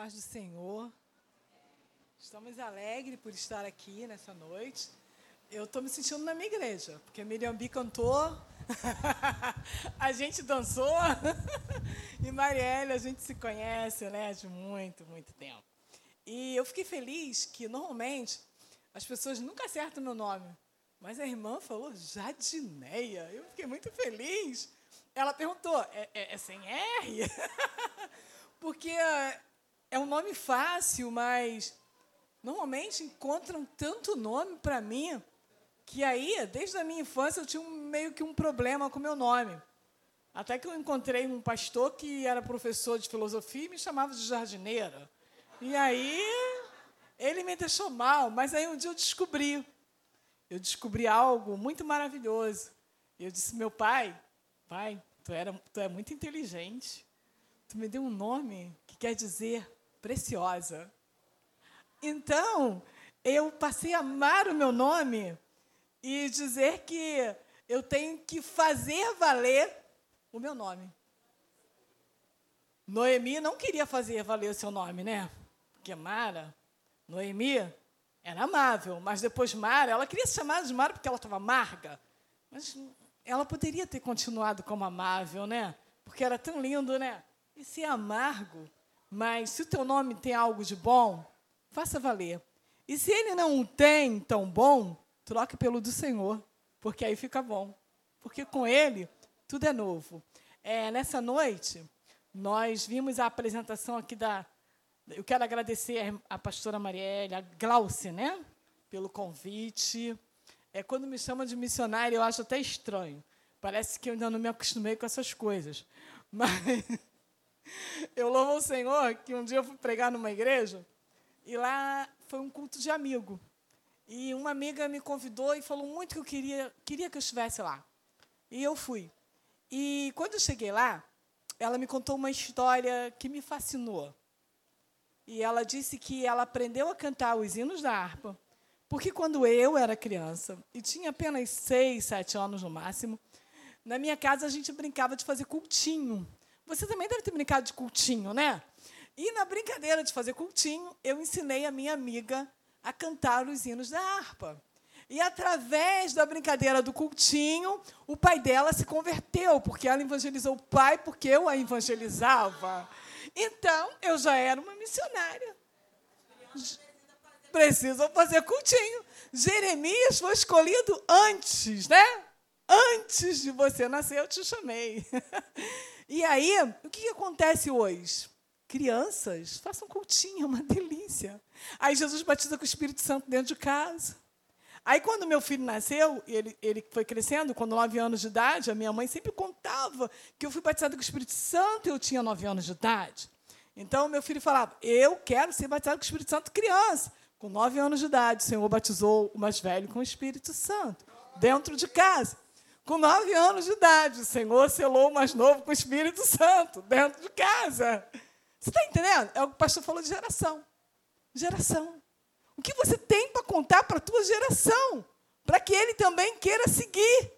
paz do Senhor. Estamos alegres por estar aqui nessa noite. Eu estou me sentindo na minha igreja, porque a Miriam B cantou, a gente dançou, e Marielle, a gente se conhece né, de muito, muito tempo. E eu fiquei feliz que, normalmente, as pessoas nunca acertam meu nome, mas a irmã falou Jadineia. Eu fiquei muito feliz. Ela perguntou, é, é, é sem R? porque é um nome fácil, mas normalmente encontram tanto nome para mim que aí, desde a minha infância, eu tinha um, meio que um problema com o meu nome. Até que eu encontrei um pastor que era professor de filosofia e me chamava de jardineira. E aí ele me deixou mal, mas aí um dia eu descobri. Eu descobri algo muito maravilhoso. Eu disse, meu pai, pai, tu, era, tu é muito inteligente. Tu me deu um nome que quer dizer preciosa. Então, eu passei a amar o meu nome e dizer que eu tenho que fazer valer o meu nome. Noemi não queria fazer valer o seu nome, né? Porque Mara, Noemi, era amável, mas depois Mara, ela queria se chamar de Mara porque ela estava amarga. Mas ela poderia ter continuado como amável, né? Porque era tão lindo, né? E ser amargo mas se o teu nome tem algo de bom, faça valer. E se ele não tem tão bom, troque pelo do Senhor, porque aí fica bom. Porque com ele tudo é novo. É, nessa noite, nós vimos a apresentação aqui da. Eu quero agradecer a pastora Marielle, a Glauce, né? Pelo convite. É, quando me chamam de missionária, eu acho até estranho. Parece que eu ainda não me acostumei com essas coisas. Mas eu louvo o Senhor que um dia eu fui pregar numa igreja e lá foi um culto de amigo. E uma amiga me convidou e falou muito que eu queria, queria que eu estivesse lá. E eu fui. E quando eu cheguei lá, ela me contou uma história que me fascinou. E ela disse que ela aprendeu a cantar os hinos da harpa, porque quando eu era criança, e tinha apenas seis, sete anos no máximo, na minha casa a gente brincava de fazer cultinho. Você também deve ter brincado de cultinho, né? E na brincadeira de fazer cultinho, eu ensinei a minha amiga a cantar os hinos da harpa. E através da brincadeira do cultinho, o pai dela se converteu, porque ela evangelizou o pai, porque eu a evangelizava. Então, eu já era uma missionária. Precisam fazer cultinho. Jeremias foi escolhido antes, né? Antes de você nascer, eu te chamei. E aí, o que, acontece hoje? Crianças, façam cultinho, é uma delícia. Aí Jesus batiza com o Espírito Santo dentro de casa. Aí, quando meu filho nasceu, ele, ele foi crescendo, com nove anos de idade, a minha mãe sempre contava que eu fui batizada com o Espírito Santo e eu tinha nove anos de idade. Então, meu filho falava: Eu quero ser batizado com o Espírito Santo criança. Com nove anos de idade, o Senhor batizou o mais velho com o Espírito Santo, dentro de casa. Com nove anos de idade, o Senhor selou o mais novo com o Espírito Santo, dentro de casa. Você está entendendo? É o que o pastor falou de geração. Geração. O que você tem para contar para a tua geração? Para que ele também queira seguir.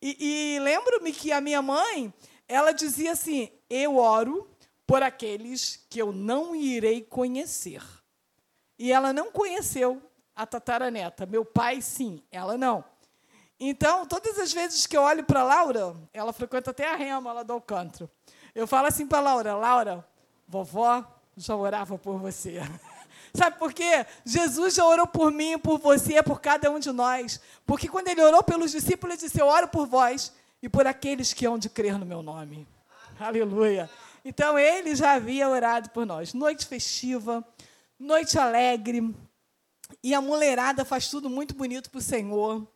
E, e lembro-me que a minha mãe, ela dizia assim: Eu oro por aqueles que eu não irei conhecer. E ela não conheceu a tataraneta. Meu pai, sim, ela não. Então, todas as vezes que eu olho para Laura, ela frequenta até a rema lá do Alcântara. Eu falo assim para Laura: Laura, vovó já orava por você. Sabe por quê? Jesus já orou por mim, por você, por cada um de nós. Porque quando ele orou pelos discípulos, ele disse: Eu oro por vós e por aqueles que hão de crer no meu nome. Aleluia. Então, ele já havia orado por nós. Noite festiva, noite alegre. E a mulherada faz tudo muito bonito para o Senhor.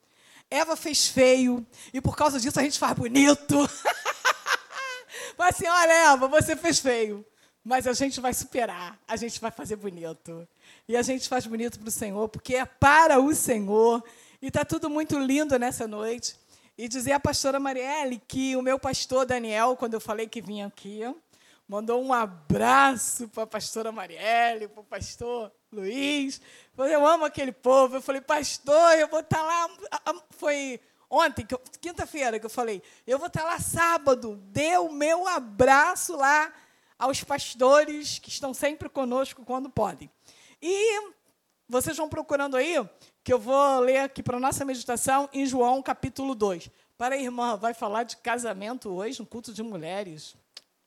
Eva fez feio e por causa disso a gente faz bonito. Mas assim, olha, Eva, você fez feio. Mas a gente vai superar, a gente vai fazer bonito. E a gente faz bonito para o Senhor, porque é para o Senhor. E está tudo muito lindo nessa noite. E dizer à pastora Marielle que o meu pastor Daniel, quando eu falei que vinha aqui, mandou um abraço para a pastora Marielle, para o pastor Luiz. Eu amo aquele povo. Eu falei, pastor, eu vou estar tá lá. Foi ontem, quinta-feira, que eu falei, eu vou estar tá lá sábado. Dê o meu abraço lá aos pastores que estão sempre conosco quando podem. E vocês vão procurando aí, que eu vou ler aqui para a nossa meditação em João capítulo 2. Para a irmã, vai falar de casamento hoje, no culto de mulheres.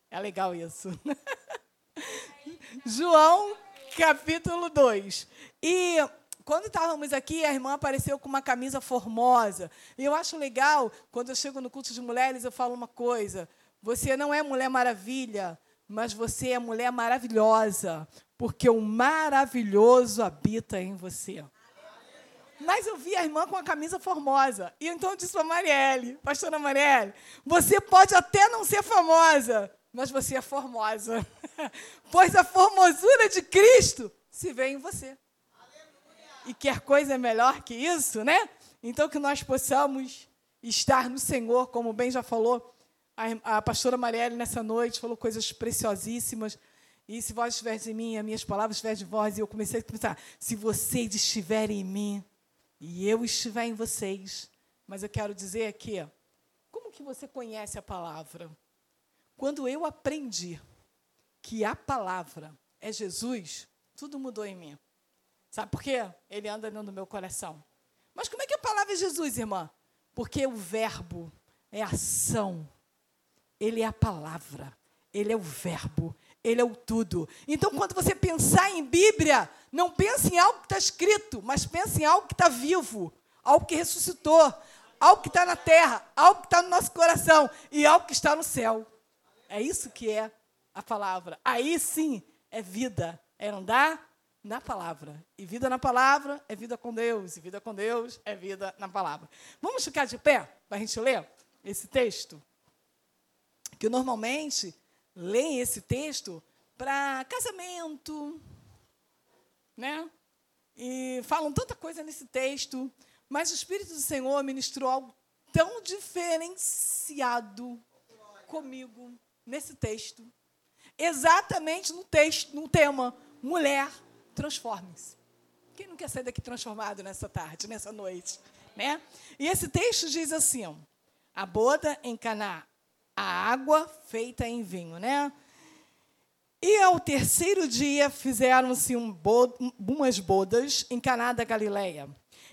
É legal isso. João capítulo 2. E quando estávamos aqui, a irmã apareceu com uma camisa formosa. E eu acho legal, quando eu chego no culto de mulheres, eu falo uma coisa. Você não é mulher maravilha, mas você é mulher maravilhosa, porque o maravilhoso habita em você. Mas eu vi a irmã com a camisa formosa. E então eu disse para a Marielle, pastora Marielle, você pode até não ser famosa, mas você é formosa. pois a formosura de Cristo se vê em você. E quer coisa melhor que isso, né? Então que nós possamos estar no Senhor, como bem já falou a, a pastora Marielle nessa noite, falou coisas preciosíssimas. E se vós estiveres em mim, as minhas palavras estiverem de vós, e eu comecei a pensar, se vocês estiverem em mim e eu estiver em vocês. Mas eu quero dizer aqui, como que você conhece a palavra? Quando eu aprendi que a palavra é Jesus, tudo mudou em mim. Sabe por quê? Ele anda do meu coração. Mas como é que a palavra é Jesus, irmã? Porque o verbo é ação. Ele é a palavra. Ele é o verbo. Ele é o tudo. Então, quando você pensar em Bíblia, não pense em algo que está escrito, mas pense em algo que está vivo, algo que ressuscitou, algo que está na terra, algo que está no nosso coração e algo que está no céu. É isso que é a palavra. Aí sim é vida, é andar na palavra. E vida na palavra é vida com Deus. E vida com Deus é vida na palavra. Vamos ficar de pé para a gente ler esse texto? Que normalmente leem esse texto para casamento, né? E falam tanta coisa nesse texto, mas o Espírito do Senhor ministrou algo tão diferenciado comigo nesse texto. Exatamente no texto, no tema mulher transforme-se. Quem não quer sair daqui transformado nessa tarde, nessa noite, né? E esse texto diz assim: a boda em Caná, a água feita em vinho, né? E ao terceiro dia fizeram-se um bod umas bodas em Caná da Galileia.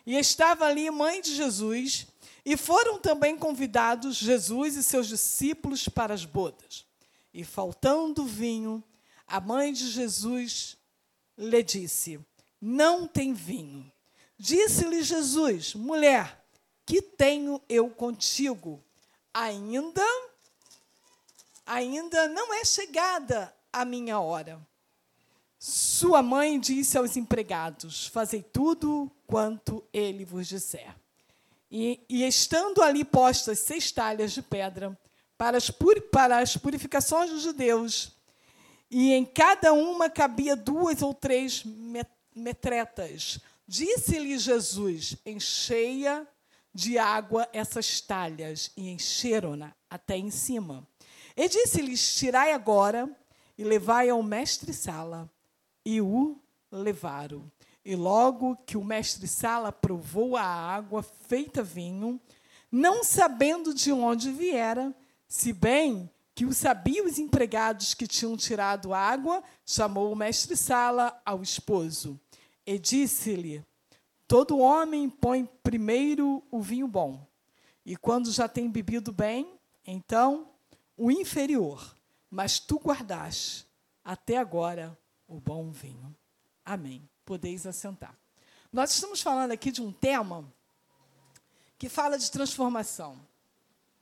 E estava ali mãe de Jesus, e foram também convidados Jesus e seus discípulos para as bodas. E faltando vinho, a mãe de Jesus lhe disse: Não tem vinho. Disse-lhe Jesus: Mulher, que tenho eu contigo? Ainda ainda não é chegada a minha hora. Sua mãe disse aos empregados: Fazei tudo quanto ele vos disser. E, e estando ali postas seis talhas de pedra para as, para as purificações dos judeus, e em cada uma cabia duas ou três metretas, disse-lhe Jesus: Encheia de água essas talhas, e encheram-na até em cima. E disse-lhes: Tirai agora e levai ao mestre-sala. E o levaram. E logo que o mestre-sala provou a água feita vinho, não sabendo de onde viera, se bem que o sabiam os empregados que tinham tirado água, chamou o mestre-sala ao esposo e disse-lhe: Todo homem põe primeiro o vinho bom, e quando já tem bebido bem, então o inferior, mas tu guardaste até agora o bom vinho. Amém. Podeis assentar. Nós estamos falando aqui de um tema que fala de transformação.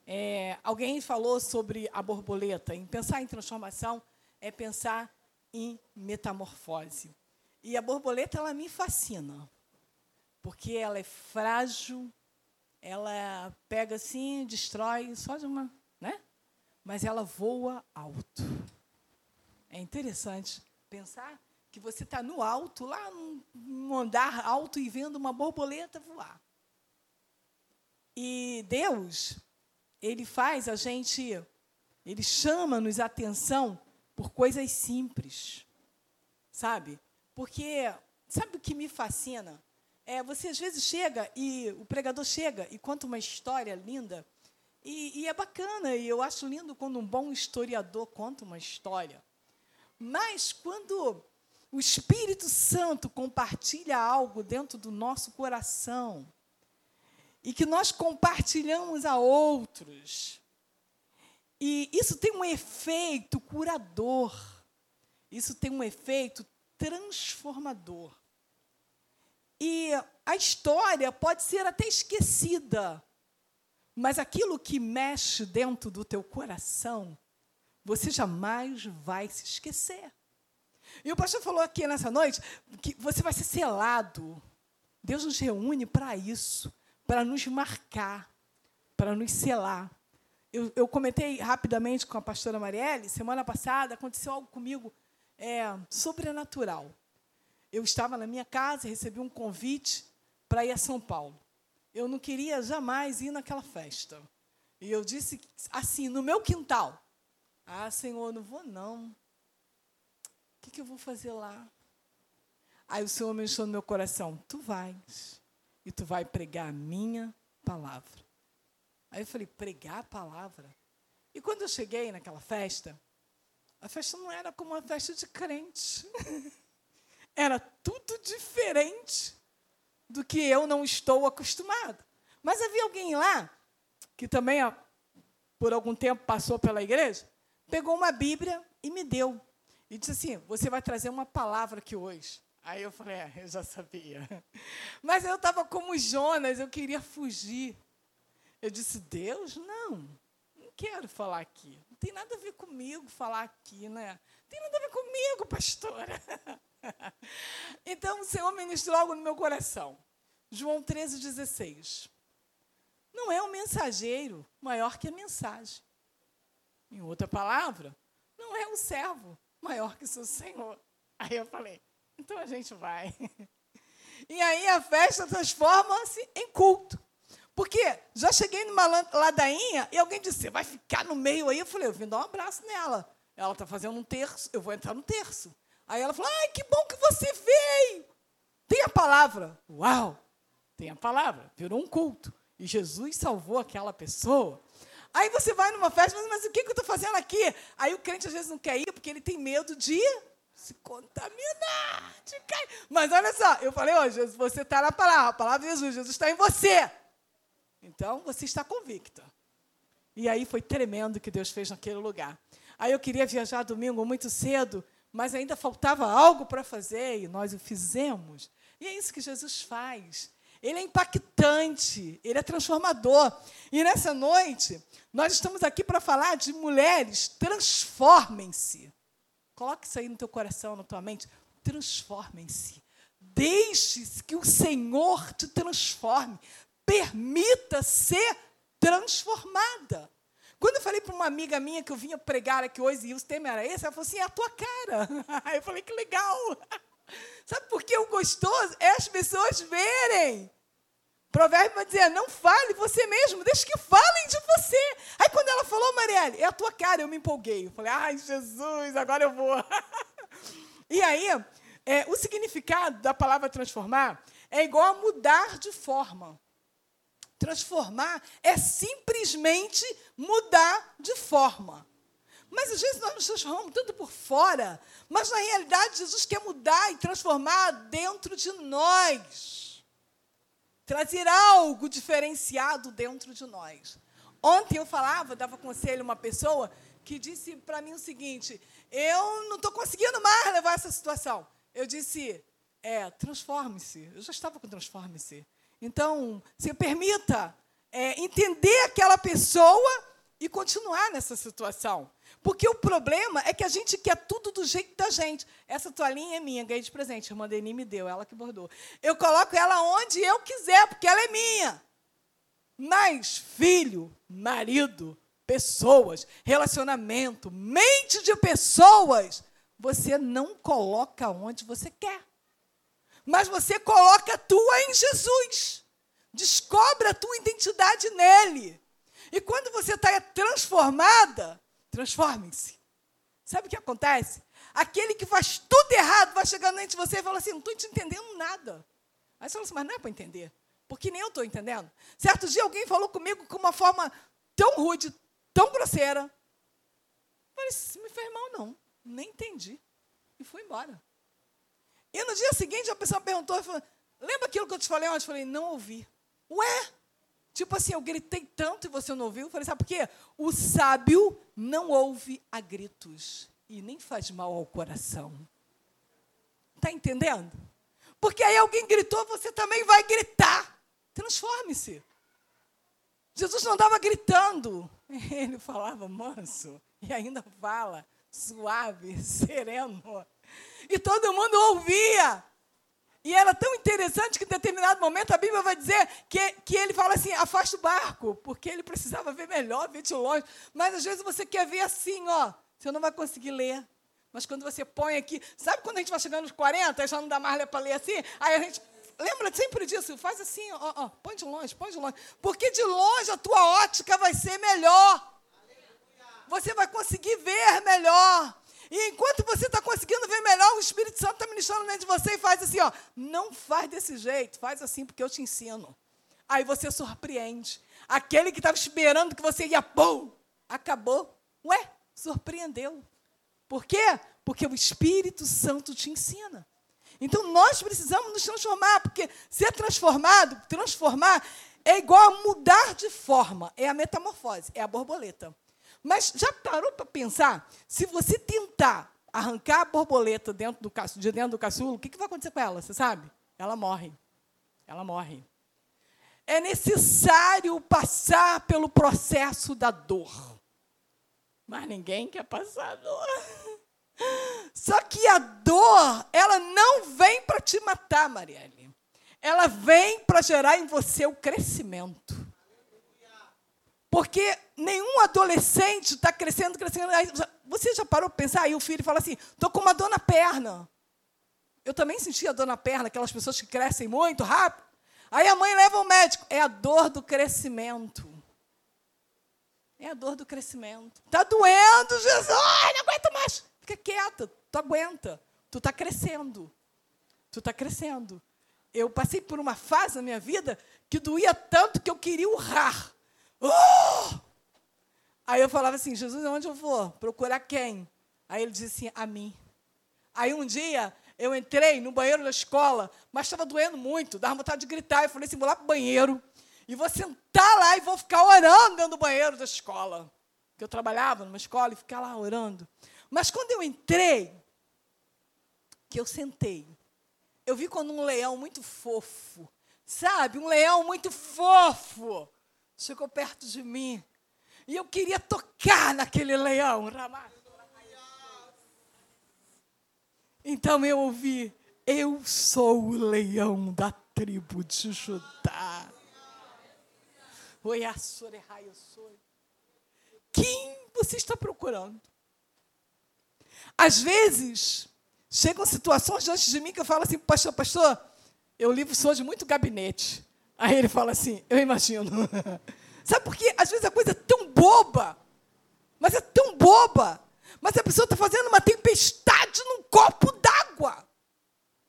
É, alguém falou sobre a borboleta. Em pensar em transformação é pensar em metamorfose. E a borboleta ela me fascina, porque ela é frágil, ela pega assim, destrói só de uma, né? mas ela voa alto. É interessante pensar que você está no alto, lá num andar alto e vendo uma borboleta voar. E Deus, Ele faz a gente, Ele chama-nos atenção por coisas simples, sabe? Porque, sabe o que me fascina? É, você às vezes chega e o pregador chega e conta uma história linda e, e, é bacana, e eu acho lindo quando um bom historiador conta uma história. Mas quando o Espírito Santo compartilha algo dentro do nosso coração e que nós compartilhamos a outros, e isso tem um efeito curador, isso tem um efeito transformador. E a história pode ser até esquecida, mas aquilo que mexe dentro do teu coração, você jamais vai se esquecer. E o pastor falou aqui nessa noite que você vai ser selado. Deus nos reúne para isso, para nos marcar, para nos selar. Eu, eu, comentei rapidamente com a pastora Marielle, semana passada aconteceu algo comigo é, sobrenatural. Eu estava na minha casa e recebi um convite para ir a São Paulo. Eu não queria jamais ir naquela festa. E eu disse assim, no meu quintal: Ah, Senhor, não vou não. O que, que eu vou fazer lá? Aí o Senhor me encheu no meu coração: Tu vais e tu vai pregar a minha palavra. Aí eu falei: Pregar a palavra? E quando eu cheguei naquela festa, a festa não era como uma festa de crente. era tudo diferente do que eu não estou acostumado. Mas havia alguém lá, que também por algum tempo passou pela igreja, pegou uma Bíblia e me deu. E disse assim: Você vai trazer uma palavra aqui hoje. Aí eu falei: É, eu já sabia. Mas eu estava como Jonas, eu queria fugir. Eu disse: Deus, não, não quero falar aqui. Não tem nada a ver comigo falar aqui, né? Não tem nada a ver comigo, pastora. então o Senhor ministrou algo no meu coração. João 13, 16. Não é o mensageiro maior que a mensagem. Em outra palavra, não é o servo maior que seu Senhor. Aí eu falei, então a gente vai. E aí a festa transforma-se em culto. Porque já cheguei numa ladainha e alguém disse, vai ficar no meio aí? Eu falei, eu vim dar um abraço nela. Ela está fazendo um terço, eu vou entrar no terço. Aí ela falou: Ai, que bom que você veio. Tem a palavra. Uau! Tem a palavra. Virou um culto. E Jesus salvou aquela pessoa. Aí você vai numa festa, mas, mas o que, que eu estou fazendo aqui? Aí o crente às vezes não quer ir porque ele tem medo de se contaminar. Mas olha só, eu falei, ó, Jesus, você está na palavra, a palavra de Jesus, Jesus está em você. Então você está convicta. E aí foi tremendo o que Deus fez naquele lugar. Aí eu queria viajar domingo muito cedo mas ainda faltava algo para fazer e nós o fizemos. E é isso que Jesus faz. Ele é impactante, ele é transformador. E nessa noite, nós estamos aqui para falar de mulheres, transformem-se. Coloque isso aí no teu coração, na tua mente. Transformem-se. Deixe que o Senhor te transforme. Permita ser transformada. Quando eu falei para uma amiga minha que eu vinha pregar aqui hoje e o tema era esse, ela falou assim: é a tua cara. Eu falei: que legal. Sabe por que o gostoso? É as pessoas verem. Provérbio vai dizer: não fale você mesmo, deixe que falem de você. Aí quando ela falou, Marielle, é a tua cara, eu me empolguei. Eu falei: ai, Jesus, agora eu vou. e aí, é, o significado da palavra transformar é igual a mudar de forma. Transformar é simplesmente mudar de forma. Mas às vezes nós nos transformamos tanto por fora, mas na realidade Jesus quer mudar e transformar dentro de nós. Trazer algo diferenciado dentro de nós. Ontem eu falava, dava conselho a uma pessoa que disse para mim o seguinte: eu não estou conseguindo mais levar essa situação. Eu disse, é, transforme-se. Eu já estava com transforme-se. Então, se permita é, entender aquela pessoa e continuar nessa situação. Porque o problema é que a gente quer tudo do jeito da gente. Essa toalhinha é minha, ganhei de presente. A irmã Deni me deu, ela que bordou. Eu coloco ela onde eu quiser, porque ela é minha. Mas filho, marido, pessoas, relacionamento, mente de pessoas, você não coloca onde você quer mas você coloca a tua em Jesus. Descobre a tua identidade nele. E quando você está transformada, transforme-se. Sabe o que acontece? Aquele que faz tudo errado vai chegando diante de você e fala assim: não estou te entendendo nada. Aí você fala assim, mas não é para entender. Porque nem eu estou entendendo. Certo dia alguém falou comigo com uma forma tão rude, tão grosseira. Falei, isso me fez mal, não. Nem entendi. e fui embora. E no dia seguinte a pessoa perguntou, falou, lembra aquilo que eu te falei ontem? Eu falei, não ouvi. Ué? Tipo assim, eu gritei tanto e você não ouviu? Eu falei, sabe por quê? O sábio não ouve a gritos e nem faz mal ao coração. Está entendendo? Porque aí alguém gritou, você também vai gritar. Transforme-se. Jesus não estava gritando. Ele falava manso e ainda fala suave, sereno. E todo mundo ouvia. E era tão interessante que em determinado momento a Bíblia vai dizer que, que ele fala assim: afasta o barco, porque ele precisava ver melhor, ver de longe. Mas às vezes você quer ver assim, ó, você não vai conseguir ler. Mas quando você põe aqui, sabe quando a gente vai chegando nos 40, já não dá mais para ler assim? Aí a gente lembra sempre disso, faz assim, ó, ó, põe de longe, põe de longe. Porque de longe a tua ótica vai ser melhor. Você vai conseguir ver melhor. E enquanto você está conseguindo ver melhor, o Espírito Santo está ministrando dentro de você e faz assim, ó. Não faz desse jeito, faz assim porque eu te ensino. Aí você surpreende. Aquele que estava esperando que você ia, pum, acabou. Ué, surpreendeu. Por quê? Porque o Espírito Santo te ensina. Então nós precisamos nos transformar, porque ser transformado, transformar, é igual a mudar de forma, é a metamorfose, é a borboleta. Mas já parou para pensar? Se você tentar arrancar a borboleta dentro do, de dentro do caçulo, o que, que vai acontecer com ela? Você sabe? Ela morre. Ela morre. É necessário passar pelo processo da dor. Mas ninguém quer passar a dor. Só que a dor, ela não vem para te matar, Marielle. Ela vem para gerar em você o crescimento. Porque nenhum adolescente está crescendo, crescendo. Você já parou para pensar? Aí o filho fala assim: estou com uma dor na perna. Eu também sentia dor na perna, aquelas pessoas que crescem muito rápido. Aí a mãe leva ao médico. É a dor do crescimento. É a dor do crescimento. Está doendo, Jesus. Não aguento mais. Fica quieta. Tu aguenta. Tu está crescendo. Tu está crescendo. Eu passei por uma fase na minha vida que doía tanto que eu queria urrar. Oh! Aí eu falava assim, Jesus, onde eu vou? Procurar quem? Aí ele disse assim, a mim. Aí um dia eu entrei no banheiro da escola, mas estava doendo muito, dava vontade de gritar. Eu falei assim, vou lá para o banheiro e vou sentar lá e vou ficar orando dentro do banheiro da escola. Porque eu trabalhava numa escola e ficar lá orando. Mas quando eu entrei, que eu sentei, eu vi quando um leão muito fofo, sabe? Um leão muito fofo chegou perto de mim. E eu queria tocar naquele leão. Então eu ouvi: Eu sou o leão da tribo de Judá. Quem você está procurando? Às vezes, chegam situações diante de mim que eu falo assim, pastor, pastor, eu livro sou de muito gabinete. Aí ele fala assim: Eu imagino. Sabe por quê? Às vezes a coisa é tão boba, mas é tão boba, mas a pessoa está fazendo uma tempestade num copo d'água.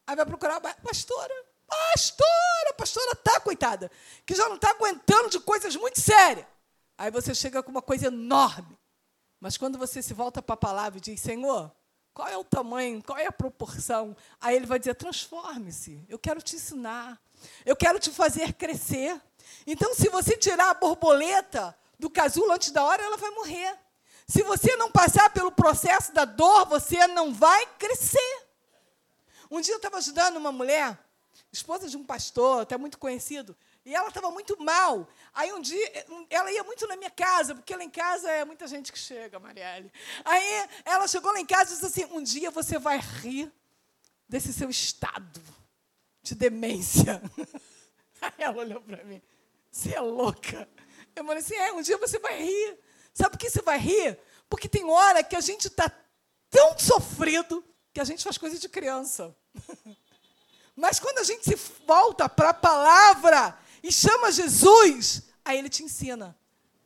Aí vai procurar a pastora. Pastora, a pastora está, coitada, que já não está aguentando de coisas muito sérias. Aí você chega com uma coisa enorme. Mas quando você se volta para a palavra e diz, Senhor, qual é o tamanho, qual é a proporção? Aí ele vai dizer: transforme-se, eu quero te ensinar, eu quero te fazer crescer. Então, se você tirar a borboleta do casulo antes da hora, ela vai morrer. Se você não passar pelo processo da dor, você não vai crescer. Um dia eu estava ajudando uma mulher, esposa de um pastor, até muito conhecido, e ela estava muito mal. Aí um dia, ela ia muito na minha casa, porque lá em casa é muita gente que chega, Marielle. Aí ela chegou lá em casa e disse assim: um dia você vai rir desse seu estado de demência. Aí ela olhou para mim: você é louca. Eu falei assim: é, um dia você vai rir. Sabe por que você vai rir? Porque tem hora que a gente está tão sofrido que a gente faz coisa de criança. Mas quando a gente se volta para a palavra e chama Jesus, aí ele te ensina.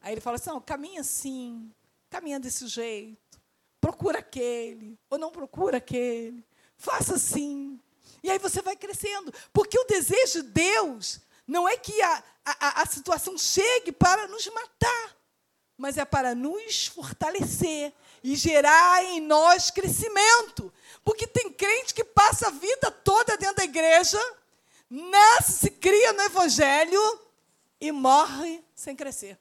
Aí ele fala assim: não, caminha assim, caminha desse jeito, procura aquele, ou não procura aquele, faça assim. E aí você vai crescendo. Porque o desejo de Deus não é que a, a, a situação chegue para nos matar. mas é para nos fortalecer e gerar em nós crescimento. Porque tem crente que passa a vida toda dentro da igreja, nasce, se cria no evangelho e morre sem crescer.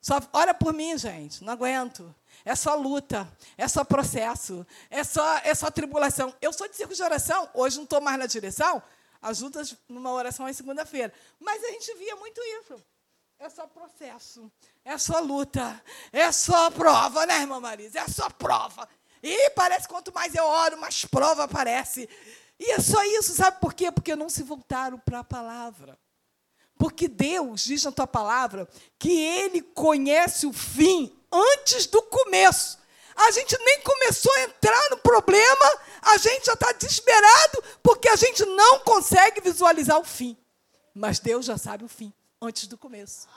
Só olha por mim, gente, não aguento. É só luta, é só processo, é só, é só tribulação. Eu sou de circo de oração, hoje não estou mais na direção, ajuda numa oração em segunda-feira. Mas a gente via muito isso. É só processo, é só luta, é só prova, né, irmã Marisa? É só prova. E parece quanto mais eu oro, mais prova aparece. E é só isso, sabe por quê? Porque não se voltaram para a palavra. Porque Deus diz na tua palavra que Ele conhece o fim antes do começo. A gente nem começou a entrar no problema, a gente já está desesperado, porque a gente não consegue visualizar o fim. Mas Deus já sabe o fim antes do começo.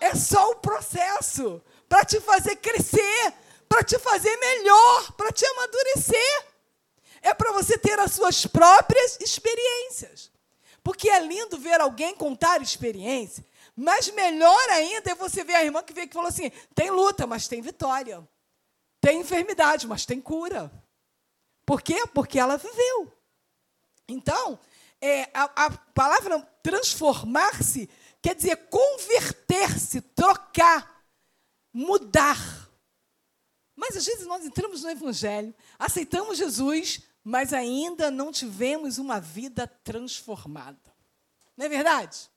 É só o processo para te fazer crescer, para te fazer melhor, para te amadurecer. É para você ter as suas próprias experiências. Porque é lindo ver alguém contar experiência, mas melhor ainda é você ver a irmã que veio que falou assim: tem luta, mas tem vitória. Tem enfermidade, mas tem cura. Por quê? Porque ela viveu. Então, é, a, a palavra transformar-se quer dizer converter-se, trocar, mudar. Mas às vezes nós entramos no Evangelho, aceitamos Jesus, mas ainda não tivemos uma vida transformada. Não é verdade?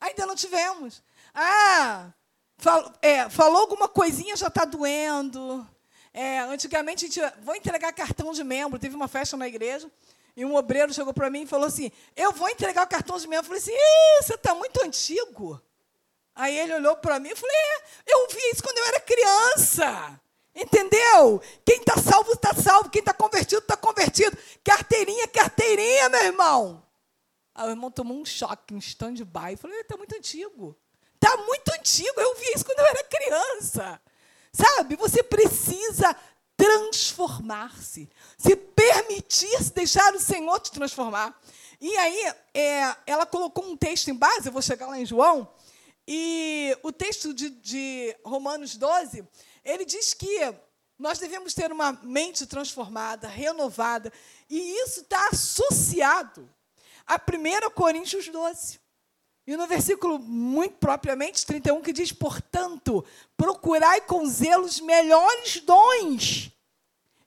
Ainda não tivemos. Ah, fal, é, falou alguma coisinha, já está doendo. É, antigamente, a gente, vou entregar cartão de membro. Teve uma festa na igreja e um obreiro chegou para mim e falou assim: Eu vou entregar o cartão de membro. Eu falei assim: Você está muito antigo. Aí ele olhou para mim e falei: é, Eu vi isso quando eu era criança. Entendeu? Quem está salvo, está salvo. Quem está convertido, está convertido. Carteirinha, carteirinha, meu irmão. Aí o irmão tomou um choque, um stand-by. Falei, está muito antigo. Está muito antigo. Eu vi isso quando eu era criança. Sabe? Você precisa transformar-se. Se permitir se deixar o Senhor te transformar. E aí, é, ela colocou um texto em base, eu vou chegar lá em João, e o texto de, de Romanos 12 ele diz que nós devemos ter uma mente transformada, renovada, e isso está associado a 1 Coríntios 12. E no versículo muito propriamente 31 que diz: "Portanto, procurai com zelo os melhores dons,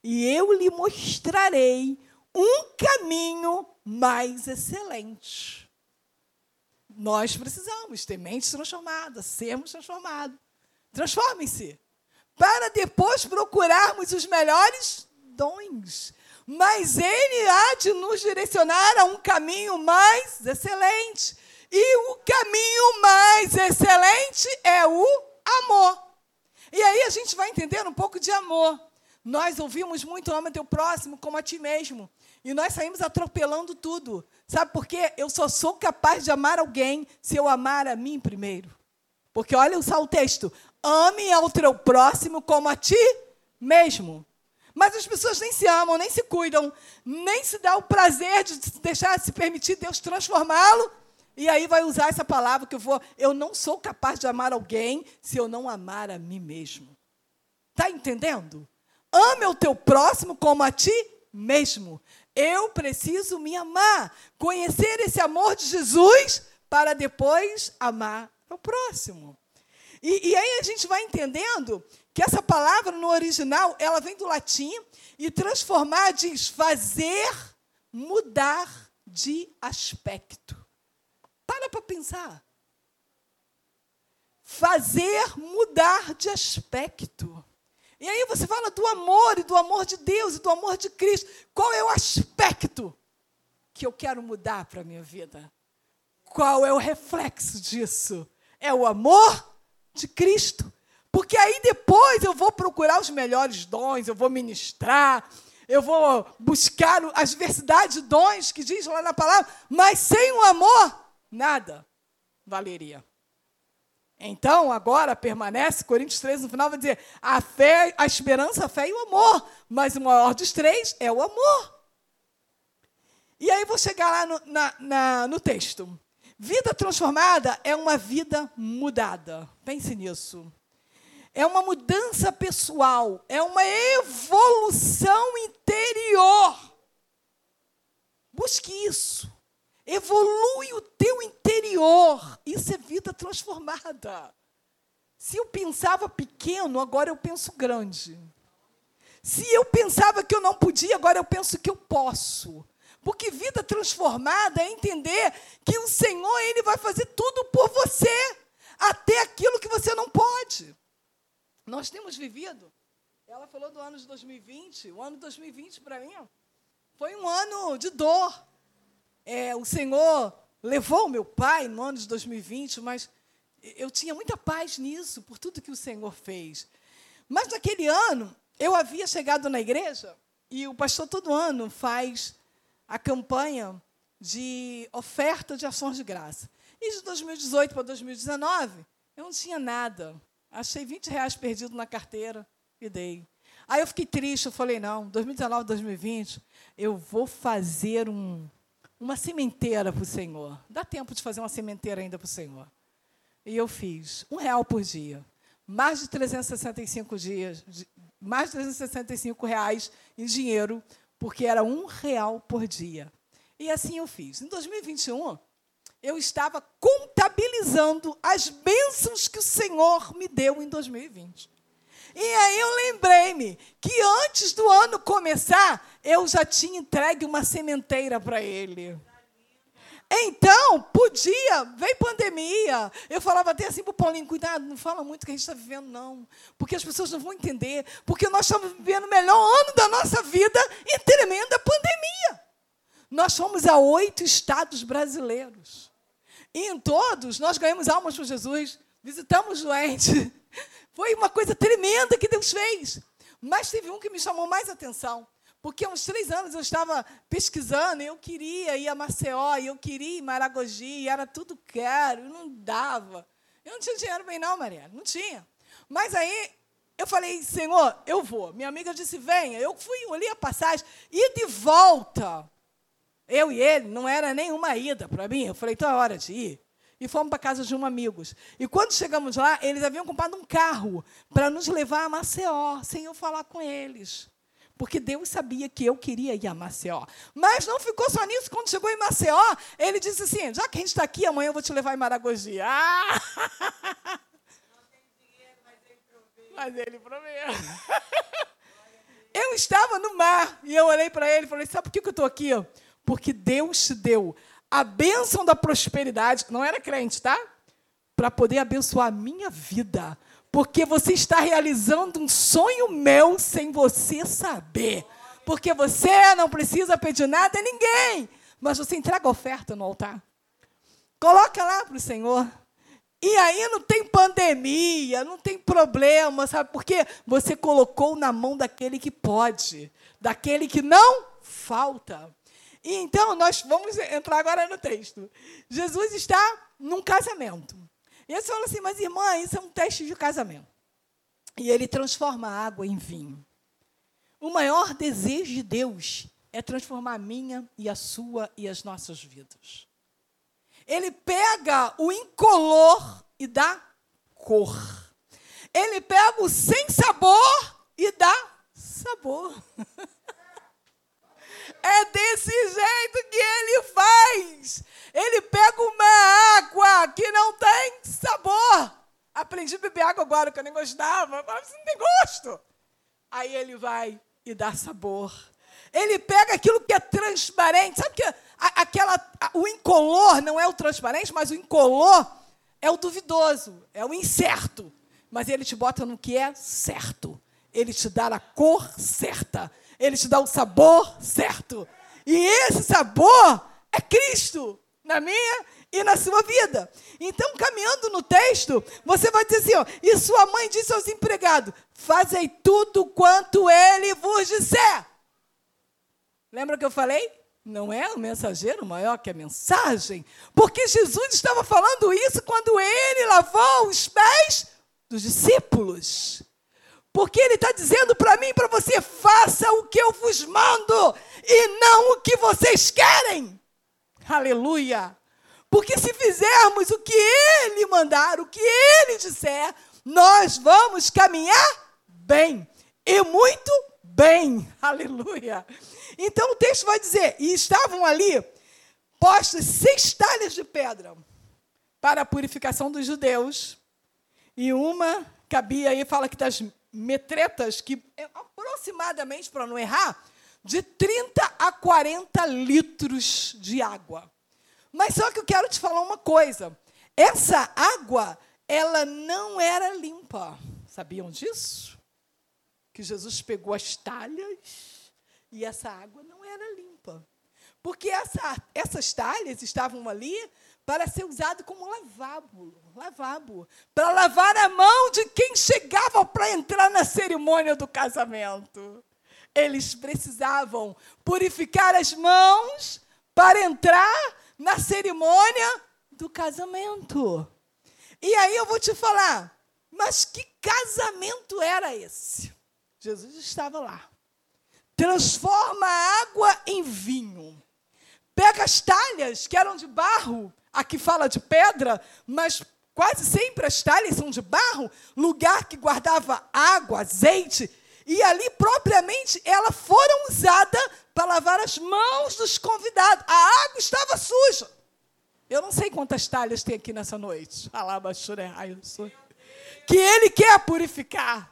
e eu lhe mostrarei um caminho mais excelente." Nós precisamos ter mentes transformadas, sermos transformados. Transformem-se para depois procurarmos os melhores dons. Mas Ele há de nos direcionar a um caminho mais excelente. E o caminho mais excelente é o amor. E aí a gente vai entendendo um pouco de amor. Nós ouvimos muito ama teu próximo como a ti mesmo. E nós saímos atropelando tudo. Sabe por quê? Eu só sou capaz de amar alguém se eu amar a mim primeiro. Porque olha só o texto: ame ao teu próximo como a ti mesmo. Mas as pessoas nem se amam, nem se cuidam, nem se dá o prazer de deixar se permitir Deus transformá-lo. E aí vai usar essa palavra que eu vou, eu não sou capaz de amar alguém se eu não amar a mim mesmo. Está entendendo? Ame o teu próximo como a ti mesmo. Eu preciso me amar, conhecer esse amor de Jesus para depois amar o próximo. E, e, aí a gente vai entendendo que essa palavra no original ela vem do latim e transformar diz fazer mudar de aspecto. Para para pensar. Fazer mudar de aspecto. E aí você fala do amor e do amor de Deus e do amor de Cristo. Qual é o aspecto que eu quero mudar para a minha vida? Qual é o reflexo disso? É o amor de Cristo. Porque aí depois eu vou procurar os melhores dons, eu vou ministrar, eu vou buscar as diversidades de dons que diz lá na palavra, mas sem o amor, nada valeria. Então, agora permanece, Coríntios 3 no final vai dizer: a fé, a esperança, a fé e o amor. Mas o maior dos três é o amor. E aí vou chegar lá no, na, na, no texto. Vida transformada é uma vida mudada. Pense nisso. É uma mudança pessoal, é uma evolução interior. Busque isso. Evolui o teu interior. Isso é vida transformada. Se eu pensava pequeno, agora eu penso grande. Se eu pensava que eu não podia, agora eu penso que eu posso. Porque vida transformada é entender que o Senhor ele vai fazer tudo por você, até aquilo que você não pode. Nós temos vivido. Ela falou do ano de 2020. O ano de 2020 para mim foi um ano de dor. É, o Senhor levou o meu pai no ano de 2020, mas eu tinha muita paz nisso, por tudo que o Senhor fez. Mas naquele ano, eu havia chegado na igreja e o pastor todo ano faz a campanha de oferta de ações de graça. E de 2018 para 2019, eu não tinha nada. Achei 20 reais perdido na carteira e dei. Aí eu fiquei triste, eu falei, não, 2019, 2020, eu vou fazer um, uma sementeira para o Senhor. Dá tempo de fazer uma sementeira ainda para o Senhor. E eu fiz um real por dia. Mais de 365 dias, mais de 365 reais em dinheiro, porque era um real por dia. E assim eu fiz. Em 2021, eu estava contabilizando as bênçãos que o Senhor me deu em 2020. E aí eu lembrei-me que antes do ano começar, eu já tinha entregue uma sementeira para ele. Então, podia, veio pandemia. Eu falava até assim para o Paulinho: cuidado, não fala muito que a gente está vivendo, não. Porque as pessoas não vão entender. Porque nós estamos vivendo o melhor ano da nossa vida em tremenda pandemia. Nós fomos a oito estados brasileiros. E em todos, nós ganhamos almas para Jesus, visitamos doentes. Foi uma coisa tremenda que Deus fez. Mas teve um que me chamou mais atenção. Porque há uns três anos eu estava pesquisando, e eu queria ir a Maceió, e eu queria ir Maragogi, e era tudo caro, não dava. Eu não tinha dinheiro bem, não, Mariana, não tinha. Mas aí eu falei, Senhor, eu vou. Minha amiga disse, venha. Eu fui, olhei a passagem, e de volta. Eu e ele, não era nenhuma ida para mim. Eu falei, então é hora de ir. E fomos para casa de um amigos. E quando chegamos lá, eles haviam comprado um carro para nos levar a Maceió, sem eu falar com eles porque Deus sabia que eu queria ir a Maceió. Mas não ficou só nisso. Quando chegou em Maceió, ele disse assim: já que a gente está aqui, amanhã eu vou te levar em Maragogi. Ah! Mas ele proveu. Eu estava no mar e eu olhei para ele e falei: sabe por que eu estou aqui? Porque Deus te deu a bênção da prosperidade. Não era crente, tá? Para poder abençoar a minha vida porque você está realizando um sonho meu sem você saber. Porque você não precisa pedir nada a ninguém, mas você entrega a oferta no altar. Coloca lá para o Senhor. E aí não tem pandemia, não tem problema, sabe? Porque você colocou na mão daquele que pode, daquele que não falta. E então nós vamos entrar agora no texto. Jesus está num casamento. E você fala assim, mas irmã, isso é um teste de casamento. E ele transforma a água em vinho. O maior desejo de Deus é transformar a minha e a sua e as nossas vidas. Ele pega o incolor e dá cor. Ele pega o sem sabor e dá sabor. É desse jeito que ele faz. Ele pega uma água que não tem sabor. Aprendi a beber água agora, que eu nem gostava. Mas não tem gosto. Aí ele vai e dá sabor. Ele pega aquilo que é transparente. Sabe que aquela, o incolor não é o transparente, mas o incolor é o duvidoso, é o incerto. Mas ele te bota no que é certo. Ele te dá a cor certa. Ele te dá o sabor certo. E esse sabor é Cristo na minha e na sua vida. Então, caminhando no texto, você vai dizer assim: ó, e sua mãe disse aos empregados: Fazei tudo quanto ele vos disser. Lembra que eu falei? Não é o mensageiro maior que a mensagem, porque Jesus estava falando isso quando ele lavou os pés dos discípulos. Porque ele está dizendo para mim para você: faça o que eu vos mando e não o que vocês querem. Aleluia. Porque se fizermos o que ele mandar, o que ele disser, nós vamos caminhar bem. E muito bem. Aleluia. Então o texto vai dizer: e estavam ali postas seis talhas de pedra para a purificação dos judeus, e uma cabia aí, fala que das metretas, que é aproximadamente, para não errar, de 30 a 40 litros de água. Mas só que eu quero te falar uma coisa. Essa água, ela não era limpa. Sabiam disso? Que Jesus pegou as talhas e essa água não era limpa. Porque essa, essas talhas estavam ali para ser usado como lavabo, lavabo, para lavar a mão de quem chegava para entrar na cerimônia do casamento. Eles precisavam purificar as mãos para entrar na cerimônia do casamento. E aí eu vou te falar, mas que casamento era esse? Jesus estava lá. Transforma a água em vinho. Pega as talhas que eram de barro, aqui fala de pedra, mas quase sempre as talhas são de barro, lugar que guardava água, azeite, e ali propriamente elas foram usadas para lavar as mãos dos convidados. A água estava suja. Eu não sei quantas talhas tem aqui nessa noite. Que Ele quer purificar.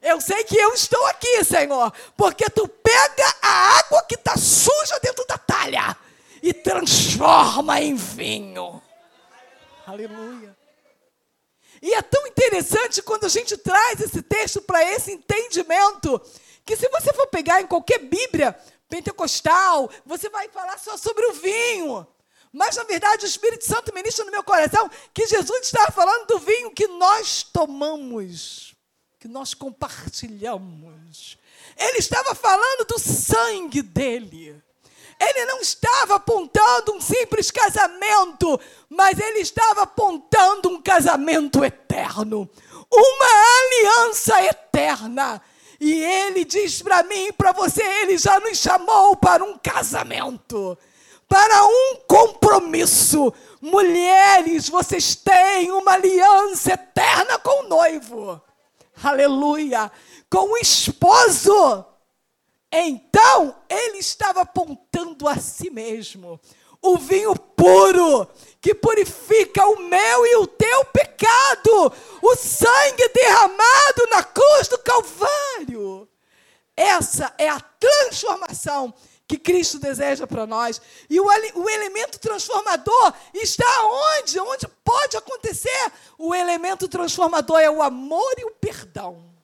Eu sei que eu estou aqui, Senhor, porque Tu pega a água que está suja dentro da talha e transforma em vinho. Aleluia. E é tão interessante quando a gente traz esse texto para esse entendimento, que se você for pegar em qualquer Bíblia pentecostal, você vai falar só sobre o vinho. Mas, na verdade, o Espírito Santo ministra no meu coração que Jesus estava falando do vinho que nós tomamos, que nós compartilhamos. Ele estava falando do sangue dele. Ele não estava apontando um simples casamento, mas ele estava apontando um casamento eterno, uma aliança eterna. E ele diz para mim e para você: ele já nos chamou para um casamento, para um compromisso. Mulheres, vocês têm uma aliança eterna com o noivo. Aleluia! Com o esposo. Então, ele estava apontando a si mesmo. O vinho puro, que purifica o meu e o teu pecado. O sangue derramado na cruz do Calvário. Essa é a transformação que Cristo deseja para nós. E o, o, elemento transformador está onde? Onde pode acontecer? O elemento transformador é o amor e o perdão.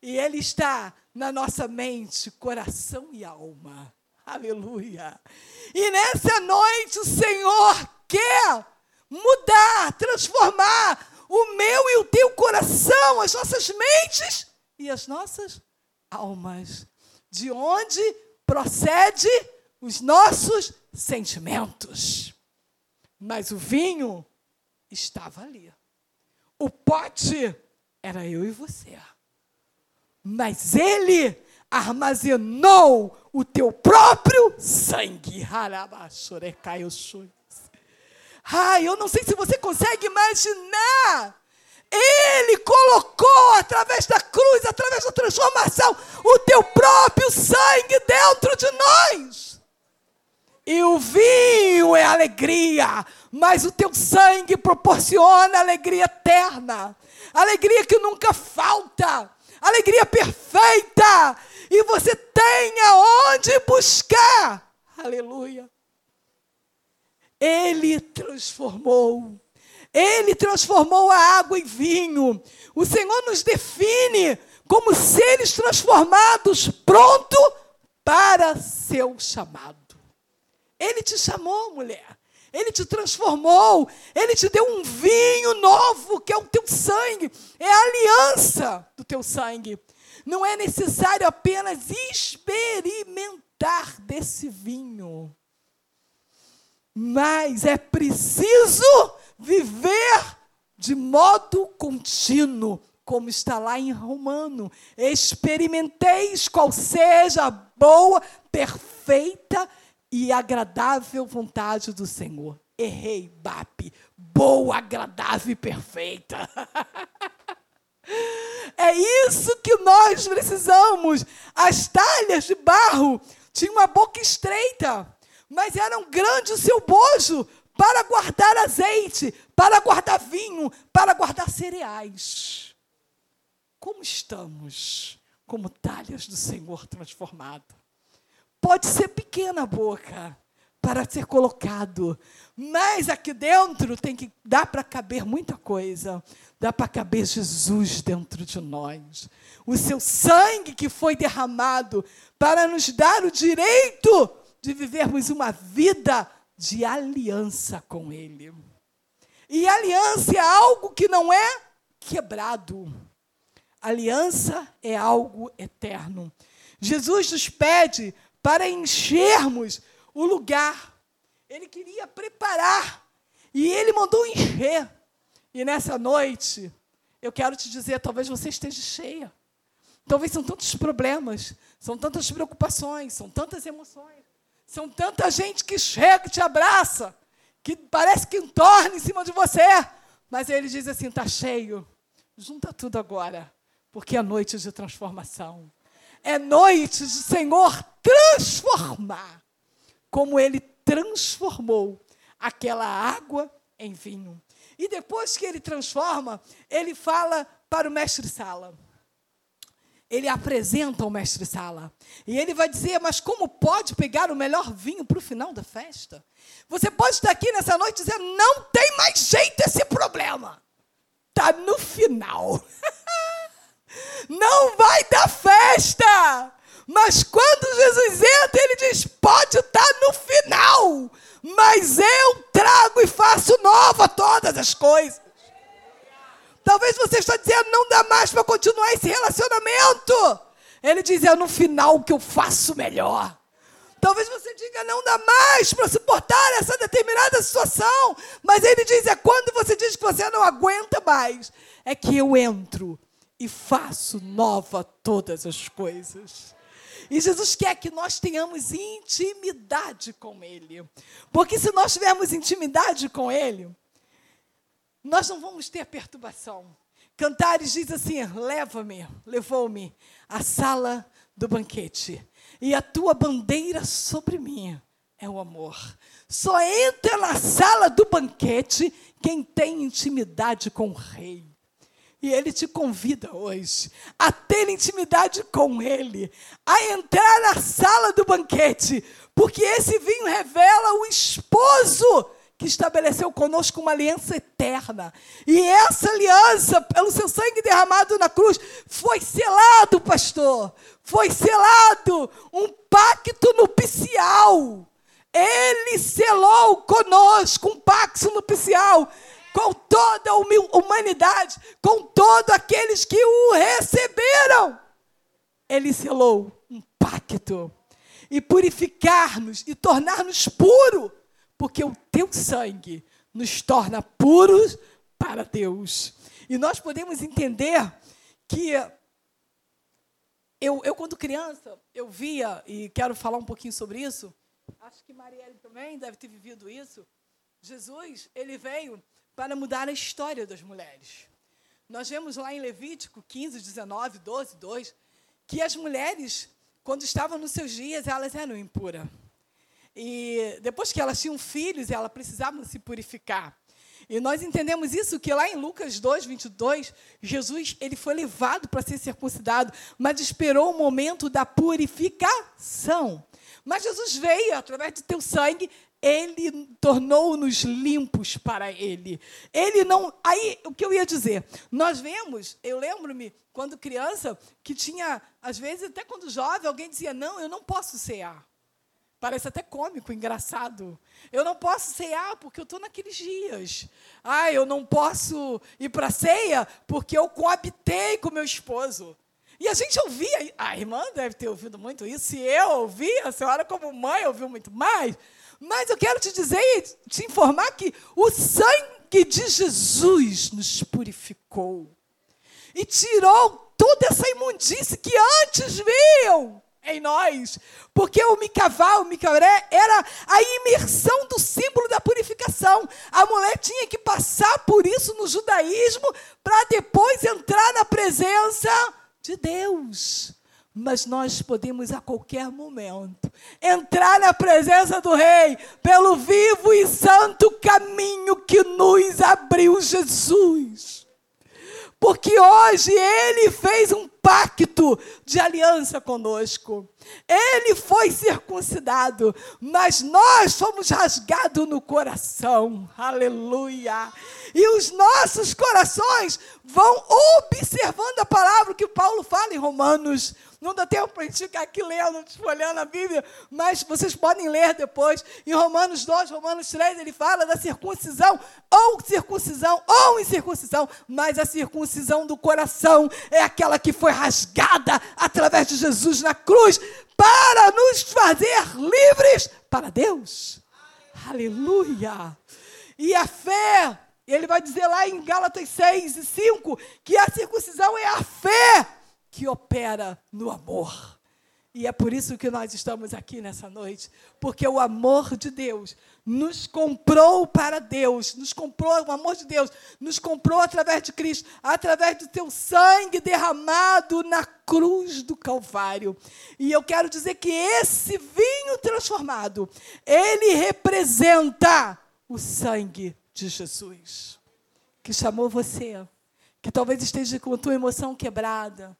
E ele está na nossa mente, coração e alma. Aleluia. E nessa noite o Senhor quer mudar, transformar o meu e o teu coração, as nossas mentes e as nossas almas. De onde procede os nossos sentimentos. Mas o vinho estava ali. O pote era eu e você mas ele armazenou o teu próprio sangue. Ai, eu não sei se você consegue imaginar. Ele colocou através da cruz, através da transformação, o teu próprio sangue dentro de nós. E o vinho é alegria, mas o teu sangue proporciona alegria eterna, alegria que nunca falta alegria perfeita, e você tem aonde buscar. Aleluia. Ele transformou. Ele transformou a água em vinho. O Senhor nos define como seres transformados, pronto para seu chamado. Ele te chamou, mulher. Ele te transformou, Ele te deu um vinho novo, que é o teu sangue, é a aliança do teu sangue. Não é necessário apenas experimentar desse vinho, mas é preciso viver de modo contínuo, como está lá em Romano. Experimenteis qual seja a boa, perfeita e agradável vontade do Senhor. Errei, BAP. Boa, agradável e perfeita. É isso que nós precisamos. As talhas de barro tinham uma boca estreita, mas eram grande o seu bojo para guardar azeite, para guardar vinho, para guardar cereais. Como estamos como talhas do Senhor transformado? Pode ser pequena a boca para ser colocado, mas aqui dentro tem que dar para caber muita coisa. Dá para caber Jesus dentro de nós. O seu sangue que foi derramado para nos dar o direito de vivermos uma vida de aliança com Ele. E aliança é algo que não é quebrado. Aliança é algo eterno. Jesus nos pede para enchermos o lugar. Ele queria preparar e ele mandou encher. E nessa noite, eu quero te dizer, talvez você esteja cheia. Talvez são tantos problemas, são tantas preocupações, são tantas emoções, são tanta gente que chega e te abraça, que parece que entorna em cima de você. Mas ele diz assim: está cheio, junta tudo agora, porque é noite de transformação. É noite de Senhor transformar, como ele transformou aquela água em vinho. E depois que ele transforma, ele fala para o mestre Sala. Ele apresenta o mestre Sala. E ele vai dizer: Mas como pode pegar o melhor vinho para o final da festa? Você pode estar aqui nessa noite dizendo: Não tem mais jeito esse problema. Está no final. não vai dar festa. Mas quando Jesus entra, ele diz: Pode estar no final mas eu trago e faço nova todas as coisas. Talvez você está dizendo, não dá mais para continuar esse relacionamento. Ele diz, é no final que eu faço melhor. Talvez você diga, não dá mais para suportar essa determinada situação. Mas ele diz, é quando você diz que você não aguenta mais, é que eu entro e faço nova todas as coisas. E Jesus quer que nós tenhamos intimidade com Ele. Porque se nós tivermos intimidade com Ele, nós não vamos ter perturbação. Cantares diz assim: leva-me, levou-me à sala do banquete, e a tua bandeira sobre mim é o amor. Só entra na sala do banquete quem tem intimidade com o rei. E ele te convida hoje a ter intimidade com ele, a entrar na sala do banquete, porque esse vinho revela o esposo que estabeleceu conosco uma aliança eterna. E essa aliança, pelo seu sangue derramado na cruz, foi selado, pastor. Foi selado um pacto nupcial. Ele selou conosco um pacto nupcial com toda a humanidade, com todos aqueles que o receberam. Ele selou um pacto e purificar-nos e tornar-nos puros, porque o teu sangue nos torna puros para Deus. E nós podemos entender que eu, eu quando criança, eu via, e quero falar um pouquinho sobre isso, acho que Marielle também deve ter vivido isso. Jesus, ele veio para mudar a história das mulheres. Nós vemos lá em Levítico 15, 19, 12, 2, que as mulheres, quando estavam nos seus dias, elas eram impuras. E depois que elas tinham filhos, elas precisavam se purificar. E nós entendemos isso que lá em Lucas 2, 22, Jesus ele foi levado para ser circuncidado, mas esperou o momento da purificação. Mas Jesus veio, através do teu sangue, ele tornou-nos limpos para ele. Ele não. Aí, o que eu ia dizer? Nós vemos, eu lembro-me, quando criança, que tinha, às vezes, até quando jovem, alguém dizia: Não, eu não posso cear. Parece até cômico, engraçado. Eu não posso cear porque eu estou naqueles dias. Ah, eu não posso ir para a ceia porque eu coabitei com meu esposo. E a gente ouvia, a irmã deve ter ouvido muito isso, se eu ouvi, a senhora, como mãe, ouviu muito mais. Mas eu quero te dizer e te informar que o sangue de Jesus nos purificou e tirou toda essa imundície que antes viam em nós. Porque o micaval, o micaré, era a imersão do símbolo da purificação. A mulher tinha que passar por isso no judaísmo para depois entrar na presença de Deus. Mas nós podemos a qualquer momento entrar na presença do Rei pelo vivo e santo caminho que nos abriu Jesus. Porque hoje Ele fez um pacto de aliança conosco. Ele foi circuncidado, mas nós fomos rasgados no coração. Aleluia. E os nossos corações vão observando a palavra que Paulo fala em Romanos não dá tempo para a gente ficar aqui lendo, folhando a Bíblia, mas vocês podem ler depois. Em Romanos 2, Romanos 3, ele fala da circuncisão, ou circuncisão, ou incircuncisão, mas a circuncisão do coração é aquela que foi rasgada através de Jesus na cruz para nos fazer livres para Deus. Aleluia! E a fé, ele vai dizer lá em Gálatas 6 e 5 que a circuncisão é a fé que opera no amor. E é por isso que nós estamos aqui nessa noite, porque o amor de Deus nos comprou para Deus, nos comprou, o amor de Deus nos comprou através de Cristo, através do teu sangue derramado na cruz do Calvário. E eu quero dizer que esse vinho transformado, ele representa o sangue de Jesus, que chamou você, que talvez esteja com a tua emoção quebrada,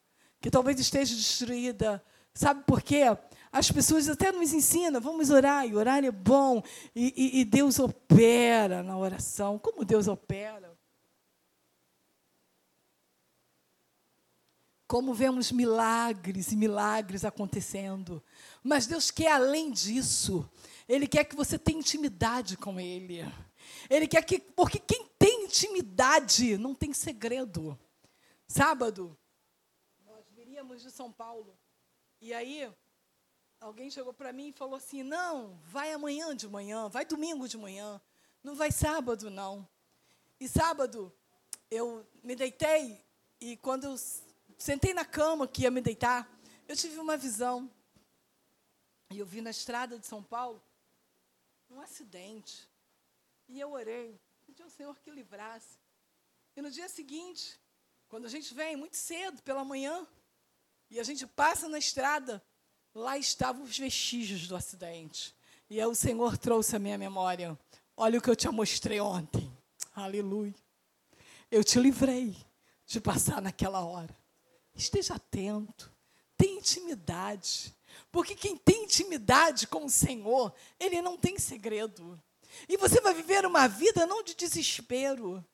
que talvez esteja destruída. Sabe por quê? As pessoas até nos ensinam, vamos orar, e orar é bom, e, e, e Deus opera na oração. Como Deus opera? Como vemos milagres e milagres acontecendo. Mas Deus quer além disso. Ele quer que você tenha intimidade com Ele. Ele quer que. Porque quem tem intimidade não tem segredo. Sábado, viríamos de São Paulo. E aí, alguém chegou para mim e falou assim: não, vai amanhã de manhã, vai domingo de manhã, não vai sábado, não. E sábado, eu me deitei e quando eu sentei na cama que ia me deitar, eu tive uma visão. E eu vi na estrada de São Paulo um acidente. E eu orei, pedi ao Senhor que livrasse. E no dia seguinte, quando a gente vem muito cedo pela manhã, e a gente passa na estrada, lá estavam os vestígios do acidente. E aí o Senhor trouxe a minha memória. Olha o que eu te mostrei ontem. Aleluia. Eu te livrei de passar naquela hora. Esteja atento. Tenha intimidade. Porque quem tem intimidade com o Senhor, ele não tem segredo. E você vai viver uma vida não de desespero,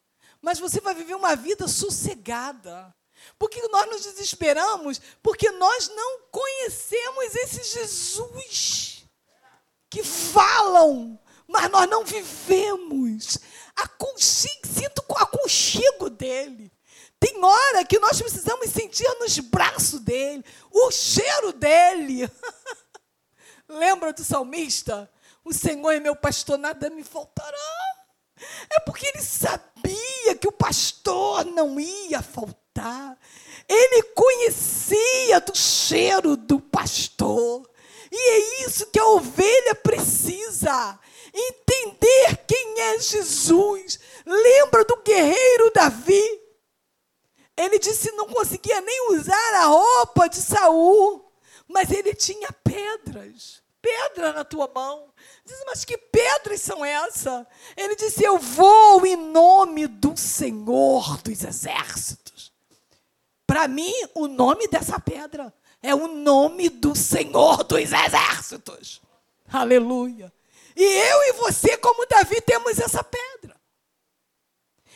mas você vai viver uma vida sossegada. Porque nós nos desesperamos porque nós não conhecemos esse Jesus que falam, mas nós não vivemos. Sinto o aconchego dele. Tem hora que nós precisamos sentir nos braços dele, o cheiro dele. Lembra do salmista? O Senhor é meu pastor, nada me faltará. É porque ele sabia que o pastor não ia faltar alimentar. Ele conhecia do cheiro do pastor. E é isso que a ovelha precisa. Entender quem é Jesus. Lembra do guerreiro Davi? Ele disse que não conseguia nem usar a roupa de Saul, mas ele tinha pedras. Pedra na tua mão. Diz, mas que pedras são essas? Ele disse: Eu vou em nome do Senhor dos exércitos. Para mim, o nome dessa pedra é o nome do Senhor dos Exércitos. Aleluia. E eu e você, como Davi, temos essa pedra.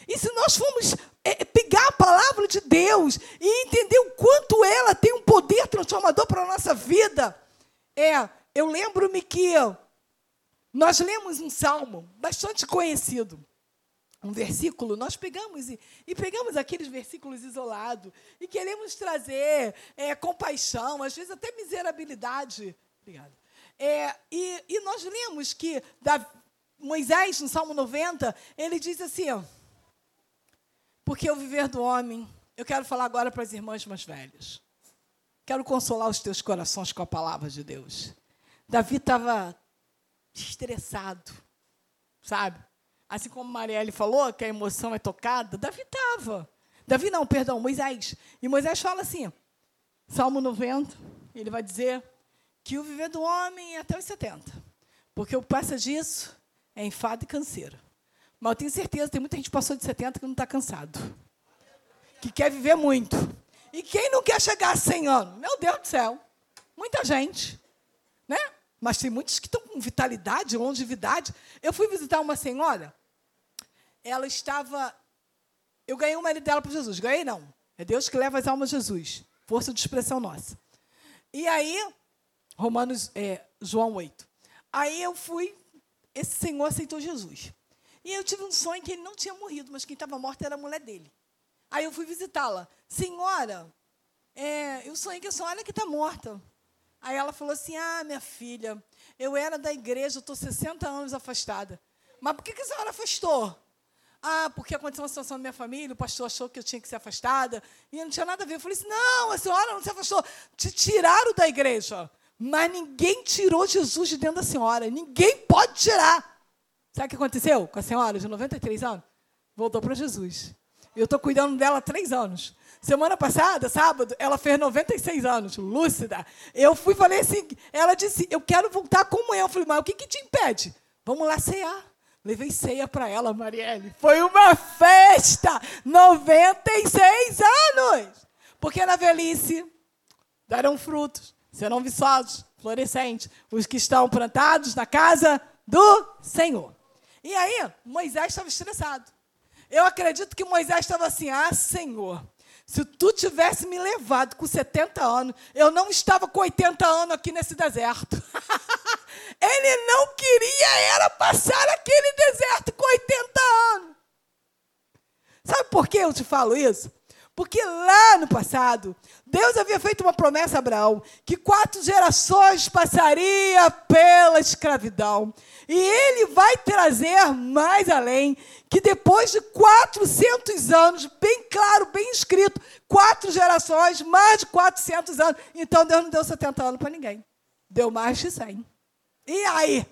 E se nós formos é, pegar a palavra de Deus e entender o quanto ela tem um poder transformador para a nossa vida, é, eu lembro-me que nós lemos um salmo bastante conhecido um versículo, nós pegamos e, e, pegamos aqueles versículos isolados e queremos trazer é, compaixão, às vezes até miserabilidade. Obrigada. É, e, e, nós lemos que Moisés, no Salmo 90, ele diz assim: Porque o viver do homem, eu quero falar agora para as irmãs mais velhas. Quero consolar os teus corações com a palavra de Deus. Davi estava estressado, sabe? Assim como Marielle falou que a emoção é tocada, Davi estava. Davi não, perdão, Moisés. E Moisés fala assim, Salmo 90, ele vai dizer que o viver do homem é até os 70. Porque o que passa disso é enfado e canseira. Mas eu tenho certeza, tem muita gente que passou de 70 que não está cansado. Que quer viver muito. E quem não quer chegar a 100 anos? Meu Deus do céu. Muita gente. Né? Mas tem muitos que estão com vitalidade, longevidade. Eu fui visitar uma senhora. Ela estava. Eu ganhei o marido dela para Jesus. Ganhei não. É Deus que leva as almas a Jesus. Força de expressão nossa. E aí, Romanos, é, João 8. Aí eu fui, esse senhor aceitou Jesus. E eu tive um sonho que ele não tinha morrido, mas quem estava morto era a mulher dele. Aí eu fui visitá-la. Senhora, é, eu sonhei que a senhora que está morta. Aí ela falou assim: Ah, minha filha, eu era da igreja, estou 60 anos afastada. Mas por que, que a senhora afastou? Ah, porque aconteceu uma situação na minha família, o pastor achou que eu tinha que ser afastada, e não tinha nada a ver. Eu falei assim: não, a senhora não se afastou. Te tiraram da igreja. Mas ninguém tirou Jesus de dentro da senhora. Ninguém pode tirar. Sabe o que aconteceu com a senhora de 93 anos? Voltou para Jesus. Eu estou cuidando dela há três anos. Semana passada, sábado, ela fez 96 anos, lúcida. Eu fui falei assim, ela disse, eu quero voltar como eu. Eu falei, mas o que, que te impede? Vamos lá cear. Levei ceia para ela, Marielle. Foi uma festa! 96 anos! Porque na velhice darão frutos, serão viçosos, florescentes, os que estão plantados na casa do Senhor. E aí, Moisés estava estressado. Eu acredito que Moisés estava assim: ah, Senhor, se tu tivesse me levado com 70 anos, eu não estava com 80 anos aqui nesse deserto. Ele não queria era passar aquele deserto com 80 anos. Sabe por que eu te falo isso? Porque lá no passado, Deus havia feito uma promessa a Abraão que quatro gerações passaria pela escravidão. E ele vai trazer mais além que depois de 400 anos, bem claro, bem escrito, quatro gerações, mais de 400 anos. Então Deus não deu 70 anos para ninguém. Deu mais de 100. E aí?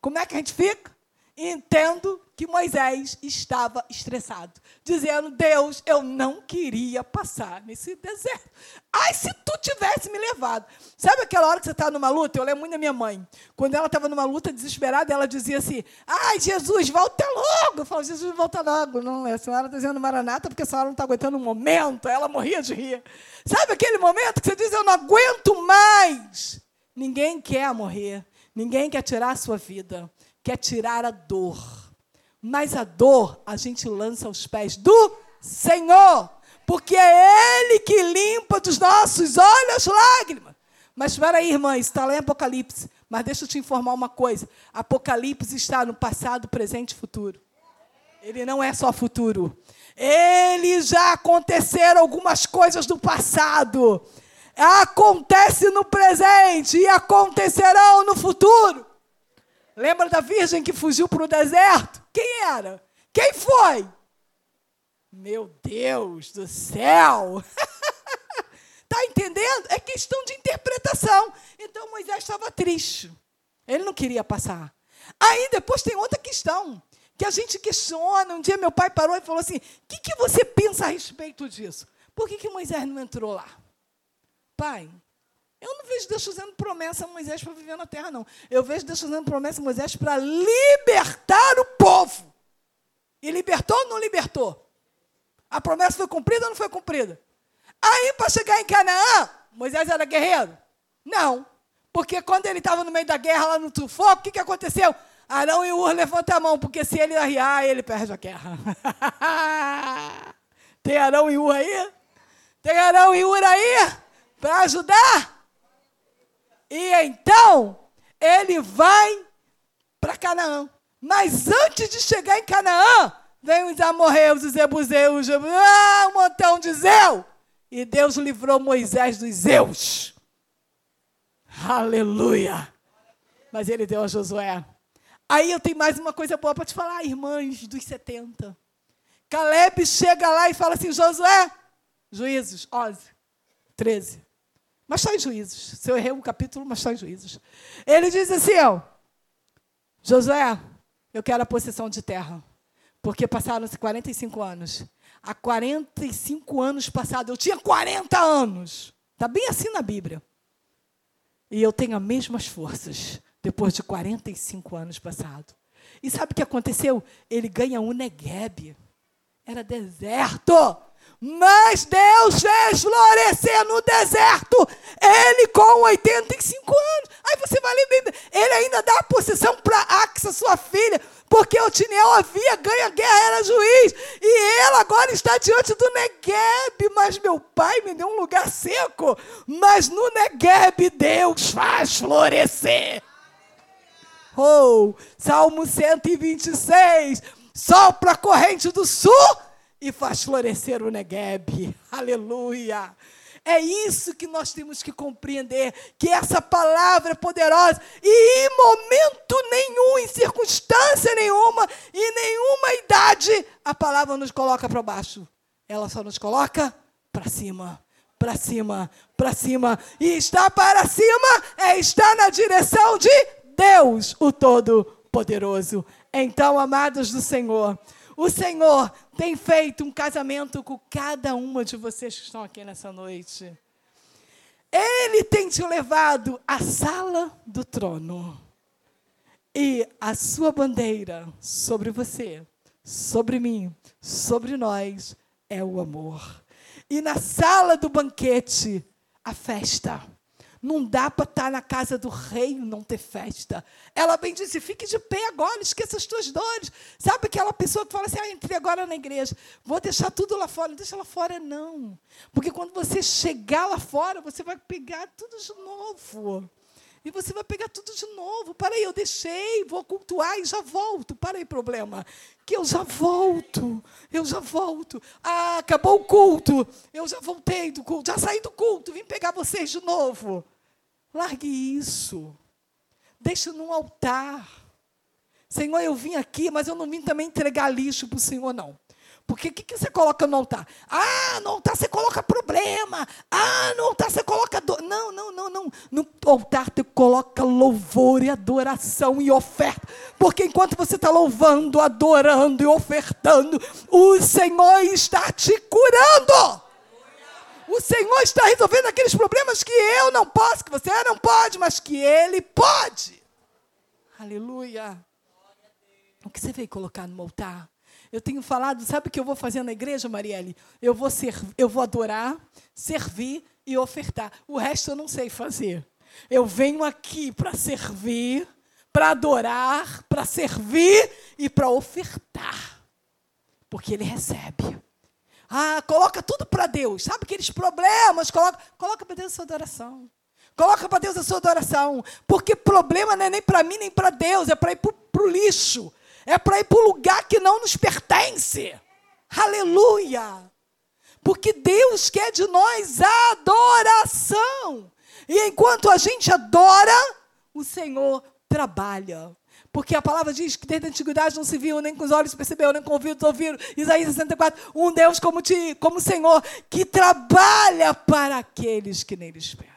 Como é que a gente fica? Entendo que Moisés estava estressado, dizendo: Deus, eu não queria passar nesse deserto. Ai, se tu tivesse me levado. Sabe aquela hora que você está numa luta? Eu lembro muito da minha mãe. Quando ela estava numa luta desesperada, ela dizia assim: Ai, Jesus, volta logo. Eu falo: Jesus, volta logo. Não, a senhora está dizendo maranata porque a senhora não está aguentando um momento. Ela morria de rir. Sabe aquele momento que você diz: Eu não aguento mais. Ninguém quer morrer. Ninguém quer tirar a sua vida quer tirar a dor. Mas a dor a gente lança aos pés do Senhor, porque é Ele que limpa dos nossos olhos as lágrimas. Mas espera aí, irmã, está lá em Apocalipse. Mas deixa eu te informar uma coisa: Apocalipse está no passado, presente e futuro. Ele não é só futuro. Ele já aconteceram algumas coisas do passado. Acontece no presente e acontecerão no futuro. Lembra da virgem que fugiu para o deserto? Quem era? Quem foi? Meu Deus do céu! Está entendendo? É questão de interpretação. Então Moisés estava triste. Ele não queria passar. Aí depois tem outra questão que a gente questiona. Um dia meu pai parou e falou assim: O que, que você pensa a respeito disso? Por que, que Moisés não entrou lá? Pai, eu não vejo Deus fazendo promessa a Moisés para viver na terra, não. Eu vejo Deus fazendo promessa a Moisés para libertar o povo. E libertou ou não libertou? A promessa foi cumprida ou não foi cumprida? Aí, para chegar em Canaã, Moisés era guerreiro? Não. Porque quando ele estava no meio da guerra, lá no Tufo, o que, que aconteceu? Arão e Ur levantam a mão, porque se ele arriar, ele perde a guerra. Tem Arão e Ur aí? Tem Arão e Ur aí? Para ajudar? E então ele vai para Canaã. Mas antes de chegar em Canaã, vem os amorreus, os jebuseus, ah, um montão de Zeu. E Deus livrou Moisés dos Zeus. Aleluia. Mas ele deu a Josué. Aí eu tenho mais uma coisa boa para te falar, irmãs dos 70. Caleb chega lá e fala assim: Josué, Juízes 11, 13. Mas está em juízos. Se eu errei um capítulo, mas está em juízos. Ele diz assim: ó, Josué, eu quero a possessão de terra. Porque passaram-se 45 anos. Há 45 anos passados, eu tinha 40 anos. Está bem assim na Bíblia. E eu tenho as mesmas forças depois de 45 anos passados. E sabe o que aconteceu? Ele ganha um Negueb. Era deserto. Mas Deus fez florescer no deserto. Ele com 85 anos. Aí você vai ler, ele ainda dá a possessão para Axa, sua filha, porque Otiniel havia ganho a guerra, era juiz. E ela agora está diante do Negueb. Mas meu pai me deu um lugar seco. Mas no Negueb Deus faz florescer. Oh, Salmo 126. Sopra a corrente do sul e faz florescer o Negueb. Aleluia. É isso que nós temos que compreender, que essa palavra é poderosa e em momento nenhum, em circunstância nenhuma, em nenhuma idade, a palavra nos coloca para baixo. Ela só nos coloca para cima, para cima, para cima. E estar para cima é estar na direção de Deus, o Todo-Poderoso. Então, amados do Senhor, o Senhor tem feito um casamento com cada uma de vocês que estão aqui nessa noite. Ele tem te levado à sala do trono. E a sua bandeira sobre você, sobre mim, sobre nós é o amor. E na sala do banquete, a festa. Não dá para estar tá na casa do rei e não ter festa. Ela bem disse: fique de pé agora, esqueça as tuas dores. Sabe aquela pessoa que fala assim: ah, entrei agora na igreja, vou deixar tudo lá fora. Deixa lá fora, não. Porque quando você chegar lá fora, você vai pegar tudo de novo. E você vai pegar tudo de novo. Para aí, eu deixei, vou cultuar e já volto. Para aí, problema. Que eu já volto. Eu já volto. Ah, acabou o culto. Eu já voltei do culto. Já saí do culto. Vim pegar vocês de novo. Largue isso. Deixe no altar. Senhor, eu vim aqui, mas eu não vim também entregar lixo para o Senhor, não. Porque o que, que, você coloca no altar? Ah, no altar você coloca problema. Ah, no altar você coloca dor. Não, não, não, não. No altar você coloca louvor e adoração e oferta. Porque enquanto você está louvando, adorando e ofertando, o Senhor está te curando. O Senhor está resolvendo aqueles problemas que eu não posso, que você não pode, mas que Ele pode. Aleluia. O que você veio colocar no altar? Eu tenho falado, sabe o que eu vou fazer na igreja, Marielle? Eu vou, ser, eu vou adorar, servir e ofertar. O resto eu não sei fazer. Eu venho aqui para servir, para adorar, para servir e para ofertar. Porque Ele recebe. Ah, coloca tudo para Deus. Sabe aqueles problemas? Coloca, coloca para Deus a sua adoração. Coloca para Deus a sua adoração. Porque problema não é nem para mim, nem para Deus. É para ir para o lixo. É para ir para o lugar que não nos pertence. Aleluia. Porque Deus quer de nós adoração. E enquanto a gente adora, o Senhor trabalha. Porque a palavra diz que desde a antiguidade não se viu, nem com os olhos percebeu, nem com ouvidos ouviram. Isaías 64, um Deus como ti, como o Senhor, que trabalha para aqueles que nele esperam.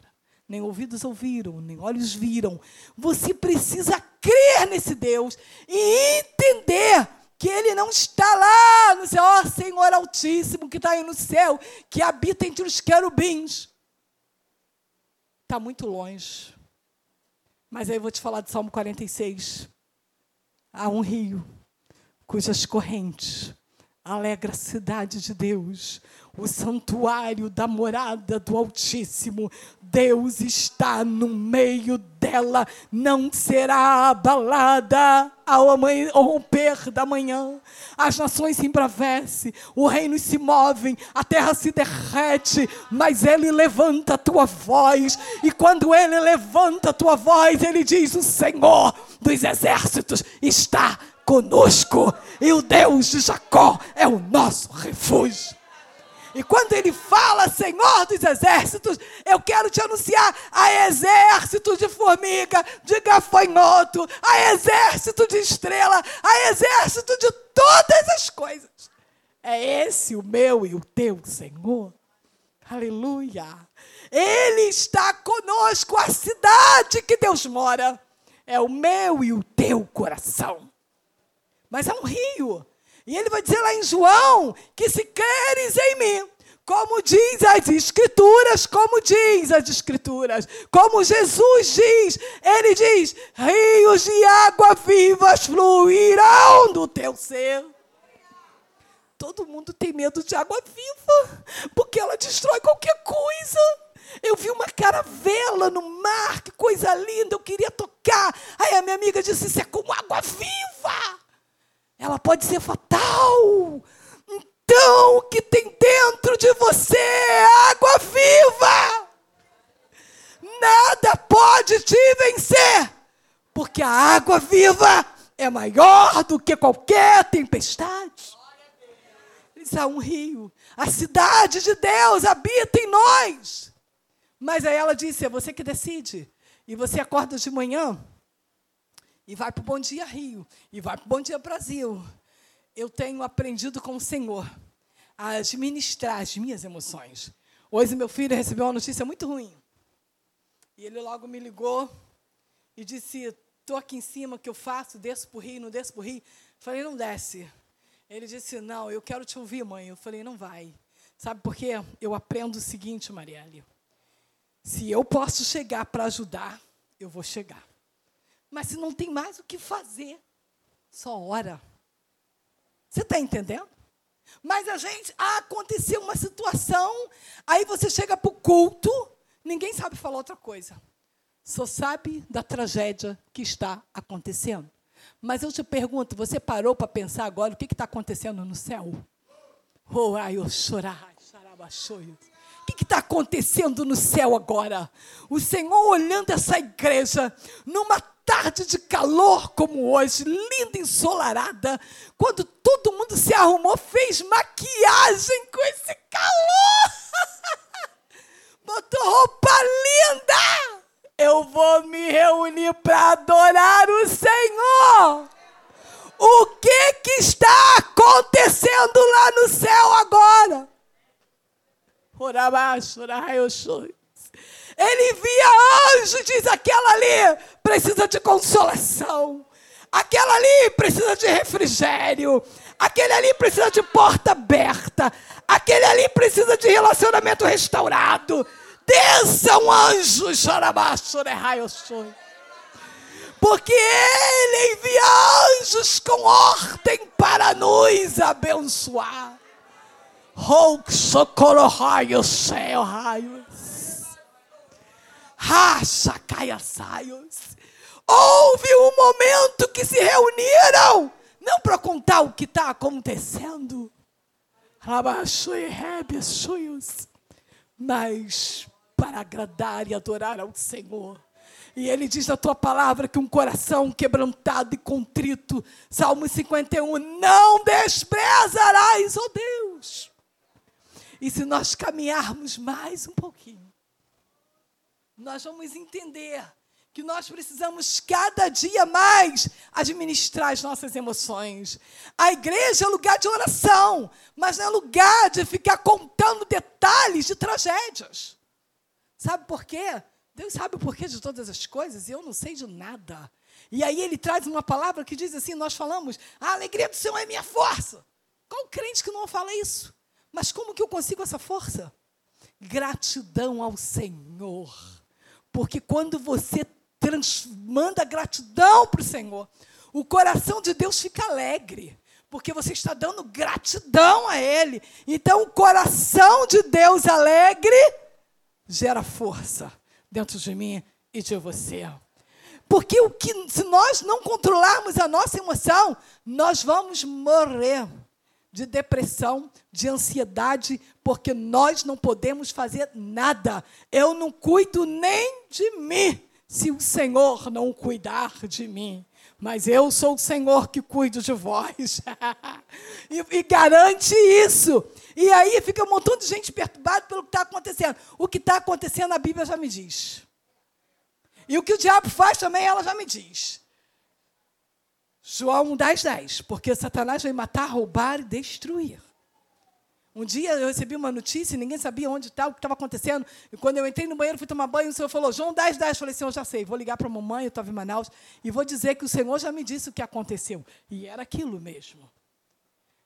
Nem ouvidos ouviram, nem olhos viram. Você precisa crer nesse Deus e entender que Ele não está lá no céu, ó Senhor Altíssimo, que está aí no céu, que habita entre os querubins. Está muito longe. Mas aí eu vou te falar de Salmo 46 há um rio cujas correntes alegra a cidade de Deus, o santuário da morada do Altíssimo. Deus está no meio dela, não será abalada ao romper da manhã. As nações se embravecem, os reinos se movem, a terra se derrete, mas ele levanta a tua voz, e quando ele levanta a tua voz, ele diz: O Senhor dos exércitos está conosco, e o Deus de Jacó é o nosso refúgio. E quando ele fala, Senhor dos exércitos, eu quero te anunciar a exército de formiga, de gafanhoto, a exército de estrela, a exército de todas as coisas. É esse o meu e o teu Senhor. Aleluia. Ele está conosco, a cidade que Deus mora. É o meu e o teu coração. Mas é um rio. E ele vai dizer lá em João que se creres em mim, como diz as Escrituras, como diz as Escrituras, como Jesus diz, ele diz: rios de água vivas fluirão do teu ser. Todo mundo tem medo de água viva, porque ela destrói qualquer coisa. Eu vi uma caravela no mar, que coisa linda, eu queria tocar. Aí a minha amiga disse: Isso é como água viva. Ela pode ser fatal. Então, o que tem dentro de você é água viva. Nada pode te vencer, porque a água viva é maior do que qualquer tempestade há um rio. A cidade de Deus habita em nós. Mas aí ela disse: é você que decide. E você acorda de manhã e vai para o Bom Dia Rio, e vai para o Bom Dia Brasil. Eu tenho aprendido com o Senhor a administrar as minhas emoções. Hoje meu filho recebeu uma notícia muito ruim. E ele logo me ligou e disse: Estou aqui em cima, o que eu faço? Desço para o rio, não desço para o rio? Falei: Não desce. Ele disse: Não, eu quero te ouvir, mãe. Eu falei: Não vai. Sabe por quê? Eu aprendo o seguinte, Marielle. Se eu posso chegar para ajudar, eu vou chegar. Mas se não tem mais o que fazer, só ora. Você está entendendo? Mas a gente, ah, aconteceu uma situação, aí você chega para o culto, ninguém sabe falar outra coisa. Só sabe da tragédia que está acontecendo. Mas eu te pergunto, você parou para pensar agora o que está acontecendo no céu? Oh, ai, eu chorar, o que está acontecendo no céu agora? O Senhor olhando essa igreja numa tarde de calor como hoje, linda, ensolarada, quando todo mundo se arrumou, fez maquiagem com esse calor, botou roupa linda eu vou me reunir para adorar o Senhor. O que, que está acontecendo lá no céu agora? Ele via anjo, diz aquela ali precisa de consolação. Aquela ali precisa de refrigério. Aquele ali precisa de porta aberta. Aquele ali precisa de relacionamento restaurado. Desçam anjos, né, porque Ele envia anjos com ordem para nos abençoar. Oh, socorro, raio, céu, raios. Racha, caia, saios. Houve um momento que se reuniram, não para contar o que está acontecendo, mas para agradar e adorar ao Senhor. E ele diz na tua palavra que um coração quebrantado e contrito, Salmo 51, não desprezarás, ó oh Deus. E se nós caminharmos mais um pouquinho, nós vamos entender que nós precisamos cada dia mais administrar as nossas emoções. A igreja é lugar de oração, mas não é lugar de ficar contando detalhes de tragédias. Sabe por quê? Deus sabe o porquê de todas as coisas e eu não sei de nada. E aí ele traz uma palavra que diz assim: nós falamos, a alegria do Senhor é minha força. Qual crente que não fala isso? Mas como que eu consigo essa força? Gratidão ao Senhor. Porque quando você manda gratidão para o Senhor, o coração de Deus fica alegre. Porque você está dando gratidão a Ele. Então, o coração de Deus alegre gera força dentro de mim e de você. Porque o que, se nós não controlarmos a nossa emoção, nós vamos morrer de depressão, de ansiedade, porque nós não podemos fazer nada. Eu não cuido nem de mim se o Senhor não cuidar de mim mas eu sou o Senhor que cuido de vós. e, e, garante isso. E aí fica um montão de gente perturbada pelo que está acontecendo. O que está acontecendo, a Bíblia já me diz. E o que o diabo faz também, ela já me diz. João 10, 10. Porque Satanás vai matar, roubar e destruir. Um dia eu recebi uma notícia e ninguém sabia onde estava, o que estava acontecendo. E quando eu entrei no banheiro, fui tomar banho, o Senhor falou, João 10, 10. Eu falei, Senhor, já sei, vou ligar para a mamãe, eu estava em Manaus, e vou dizer que o Senhor já me disse o que aconteceu. E era aquilo mesmo.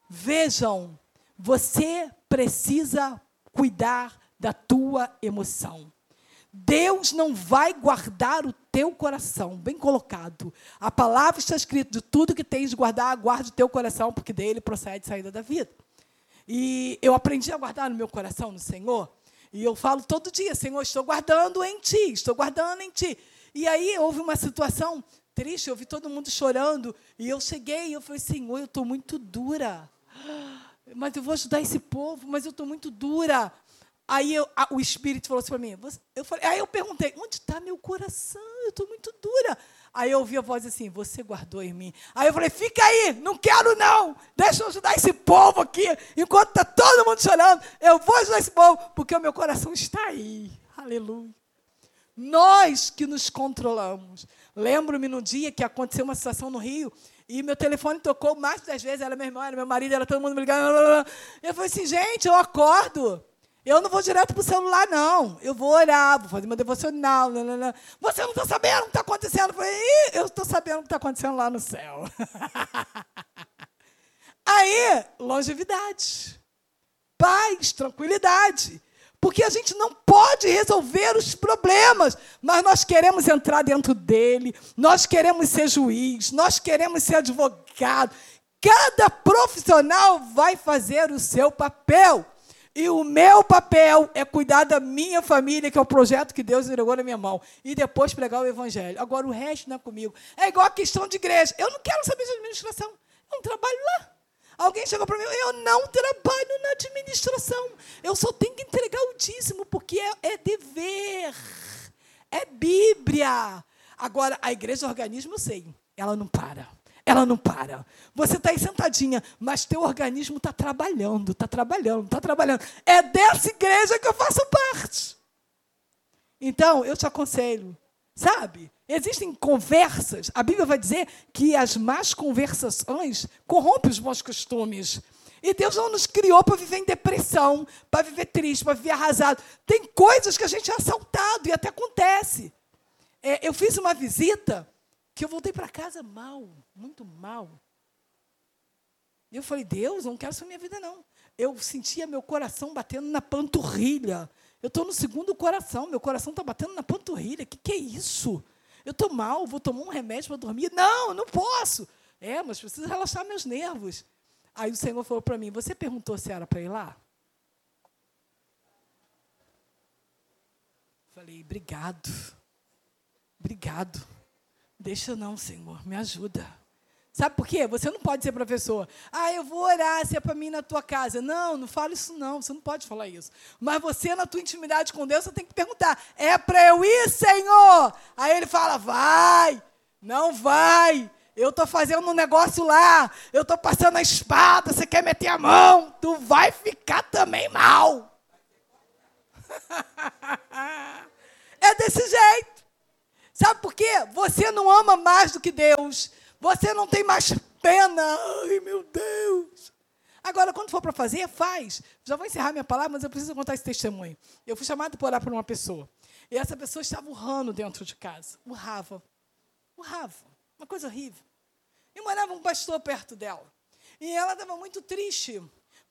Vejam, você precisa cuidar da tua emoção. Deus não vai guardar o teu coração, bem colocado. A palavra está escrita: de tudo que tens de guardar, guarde o teu coração, porque dele procede saída da vida. E eu aprendi a guardar no meu coração, no Senhor. E eu falo todo dia, Senhor, estou guardando em Ti, estou guardando em Ti. E aí houve uma situação triste, eu vi todo mundo chorando. E eu cheguei e eu falei, Senhor, eu estou muito dura. Mas eu vou ajudar esse povo, mas eu estou muito dura. Aí eu, a, o Espírito falou assim para mim. Eu falei, aí eu perguntei, onde está meu coração? Eu estou muito dura. Aí eu ouvi a voz assim: Você guardou em mim. Aí eu falei: Fica aí, não quero não. Deixa eu ajudar esse povo aqui. Enquanto está todo mundo chorando, eu vou ajudar esse povo, porque o meu coração está aí. Aleluia. Nós que nos controlamos. Lembro-me no dia que aconteceu uma situação no Rio e meu telefone tocou mais das vezes. Era meu irmão, era meu marido, era todo mundo me ligando. Eu falei assim: Gente, eu acordo. Eu não vou direto para o celular, não. Eu vou orar, vou fazer meu devocional. Não. Você não está sabendo o que está acontecendo? Eu falei, eu estou sabendo o que está acontecendo lá no céu. Aí, longevidade, paz, tranquilidade. Porque a gente não pode resolver os problemas, mas nós queremos entrar dentro dele, nós queremos ser juiz, nós queremos ser advogado. Cada profissional vai fazer o seu papel. E o meu papel é cuidar da minha família, que é o projeto que Deus entregou na minha mão. E depois pregar o evangelho. Agora, o resto não é comigo. É igual a questão de igreja. Eu não quero saber de administração. Eu não trabalho lá. Alguém chegou para mim, eu não trabalho na administração. Eu só tenho que entregar o dízimo, porque é, é dever. É Bíblia. Agora, a igreja organismo, eu sei. Ela não para. Ela não para. Você está aí sentadinha, mas teu organismo está trabalhando, está trabalhando, está trabalhando. É dessa igreja que eu faço parte. Então, eu te aconselho, sabe? Existem conversas. A Bíblia vai dizer que as más conversações corrompem os bons costumes. E Deus não nos criou para viver em depressão, para viver triste, para viver arrasado. Tem coisas que a gente é assaltado e até acontece. É, eu fiz uma visita que eu voltei para casa mal, muito mal. E eu falei, Deus, eu não quero essa minha vida, não. Eu sentia meu coração batendo na panturrilha. Eu estou no segundo coração, meu coração está batendo na panturrilha. O que, que é isso? Eu estou mal, vou tomar um remédio para dormir. Não, não posso. É, mas preciso relaxar meus nervos. Aí o Senhor falou para mim: Você perguntou se era para ir lá? Falei: Obrigado. Obrigado. Deixa não, Senhor, me ajuda. Sabe por quê? Você não pode ser professor. Ah, eu vou orar se é para mim na tua casa. Não, não fala isso não. Você não pode falar isso. Mas você, na tua intimidade com Deus, você tem que perguntar: é para eu ir, Senhor? Aí ele fala: vai, não vai. Eu estou fazendo um negócio lá. Eu estou passando a espada. Você quer meter a mão? Tu vai ficar também mal. é desse jeito. Sabe por quê? Você não ama mais do que Deus. Você não tem mais pena. Ai, meu Deus. Agora, quando for para fazer, faz. Já vou encerrar minha palavra, mas eu preciso contar esse testemunho. Eu fui chamado para orar por uma pessoa. E essa pessoa estava urrando dentro de casa. Urrava. Urrava. Uma coisa horrível. E morava um pastor perto dela. E ela estava muito triste,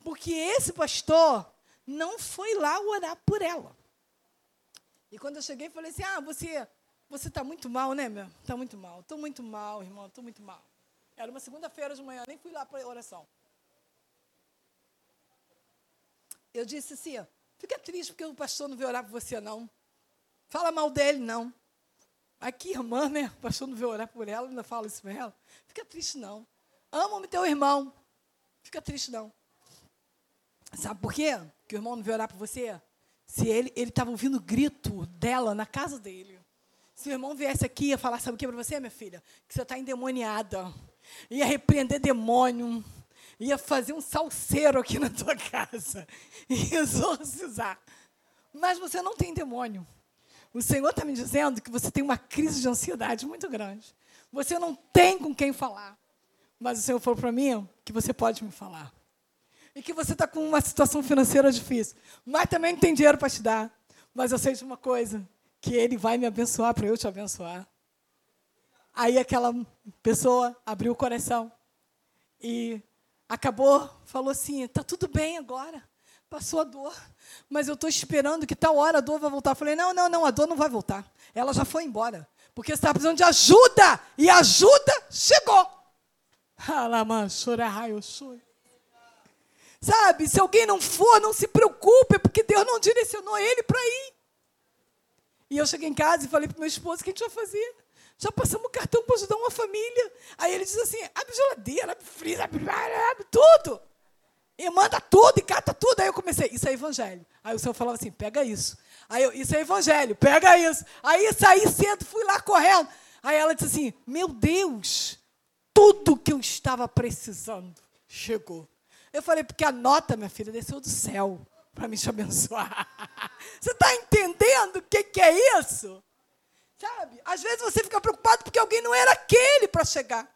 porque esse pastor não foi lá orar por ela. E quando eu cheguei, falei assim: Ah, você você está muito mal, né, meu? Está muito mal. Estou muito mal, irmão. Estou muito mal. Era uma segunda-feira de manhã, nem fui lá para a oração. Eu disse assim: fica triste porque o pastor não veio orar por você, não. Fala mal dele, não. Aqui, irmã, né? O pastor não veio orar por ela, ainda fala isso para ela. Fica triste, não. Ama o teu irmão. Fica triste, não. Sabe por quê? Que o irmão não veio orar por você? Se ele estava ouvindo o grito dela na casa dele. Se o irmão viesse aqui e ia falar, sabe o que para você, minha filha? Que você está endemoniada. Ia repreender demônio. Ia fazer um salseiro aqui na tua casa. Ia exorcizar. Mas você não tem demônio. O Senhor está me dizendo que você tem uma crise de ansiedade muito grande. Você não tem com quem falar. Mas o Senhor falou para mim que você pode me falar. e que você está com uma situação financeira difícil, mas também não tem dinheiro para te dar. Mas eu sei de uma coisa, que Ele vai me abençoar para eu te abençoar. Aí aquela pessoa abriu o coração e acabou, falou assim: está tudo bem agora, passou a dor, mas eu estou esperando que tal hora a dor vai voltar. Eu falei: não, não, não, a dor não vai voltar. Ela já foi embora, porque você está precisando de ajuda e a ajuda chegou. Sabe, se alguém não for, não se preocupe, porque Deus não direcionou ele para ir. E eu cheguei em casa e falei para meu esposo: o que a gente vai fazer? Já passamos o cartão para ajudar uma família. Aí ele diz assim: abre geladeira, abre freezer, abre, abre tudo. E manda tudo e cata tudo. Aí eu comecei: isso é evangelho. Aí o senhor falava assim: pega isso. Aí eu: isso é evangelho, pega isso. Aí saí cedo, fui lá correndo. Aí ela disse assim: meu Deus, tudo que eu estava precisando chegou. Eu falei: porque a nota, minha filha, desceu do céu para me te abençoar. Você está entendendo o que, que é isso? Sabe? Às vezes você fica preocupado porque alguém não era aquele para chegar.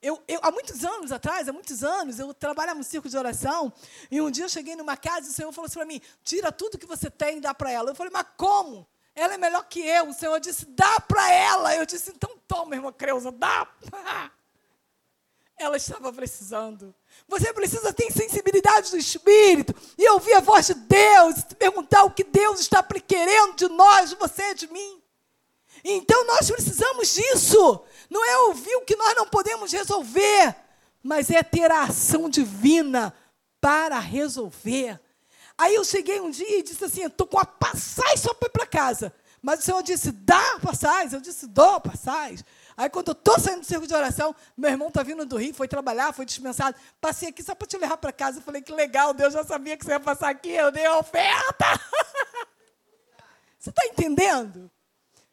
Eu, eu, há muitos anos atrás, há muitos anos, eu trabalhava no circo de oração, e um dia eu cheguei numa casa e o Senhor falou assim para mim: tira tudo que você tem e dá para ela. Eu falei, mas como? Ela é melhor que eu. O Senhor disse, dá para ela. Eu disse, então toma, irmã Creuza, dá. Ela estava precisando. Você precisa ter sensibilidade do Espírito e ouvir a voz de Deus, perguntar o que Deus está querendo de nós, de você, de mim. Então nós precisamos disso. Não é ouvir o que nós não podemos resolver, mas é ter a ação divina para resolver. Aí eu cheguei um dia e disse assim: estou com a passagem só para ir para casa. Mas o Senhor disse: dá passagem. Eu disse: dou passagem. Aí quando eu estou saindo do circo de oração, meu irmão está vindo do Rio, foi trabalhar, foi dispensado. Passei aqui só para te levar para casa. Eu falei, que legal, Deus já sabia que você ia passar aqui, eu dei a oferta. você está entendendo?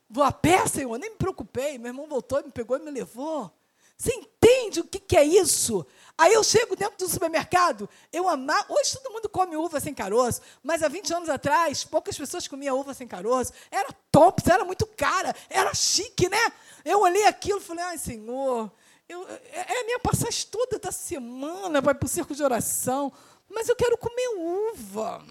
Vou a pé, Senhor, nem me preocupei. Meu irmão voltou, me pegou e me levou. Você entende o que, que é isso? Aí eu chego dentro do supermercado, eu amar. Hoje todo mundo come uva sem caroço, mas há 20 anos atrás, poucas pessoas comiam uva sem caroço. Era top, era muito cara, era chique, né? Eu olhei aquilo e falei, ai, Senhor, eu, é, é a minha passagem toda da semana, vai para o circo de oração, mas eu quero comer uva.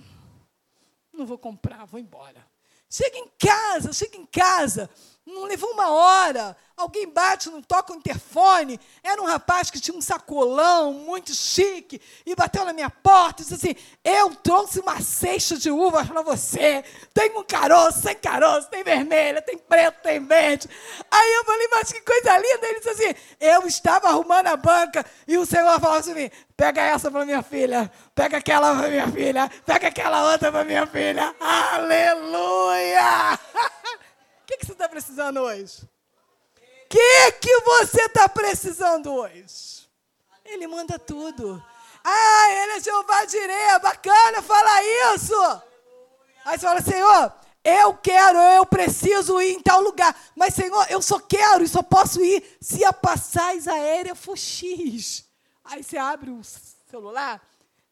Não vou comprar, vou embora. Chega em casa, chega em casa, não levou uma hora. Alguém bate, não toca o interfone. Era um rapaz que tinha um sacolão muito chique e bateu na minha porta e disse assim: Eu trouxe uma cesta de uvas para você. Tem um caroço, sem caroço, tem vermelha, tem preto, tem verde. Aí eu falei: Mas que coisa linda. Ele disse assim: Eu estava arrumando a banca e o Senhor falou assim: Pega essa para minha filha, pega aquela para minha filha, pega aquela outra para minha filha. Aleluia! O que, que você está precisando hoje? O que, que você está precisando hoje? Ele manda tudo. Ah, ele é Jeová Direi, bacana falar isso. Aí você fala, Senhor, eu quero, eu preciso ir em tal lugar. Mas, Senhor, eu só quero e só posso ir se a passagem aérea for X. Aí você abre o celular,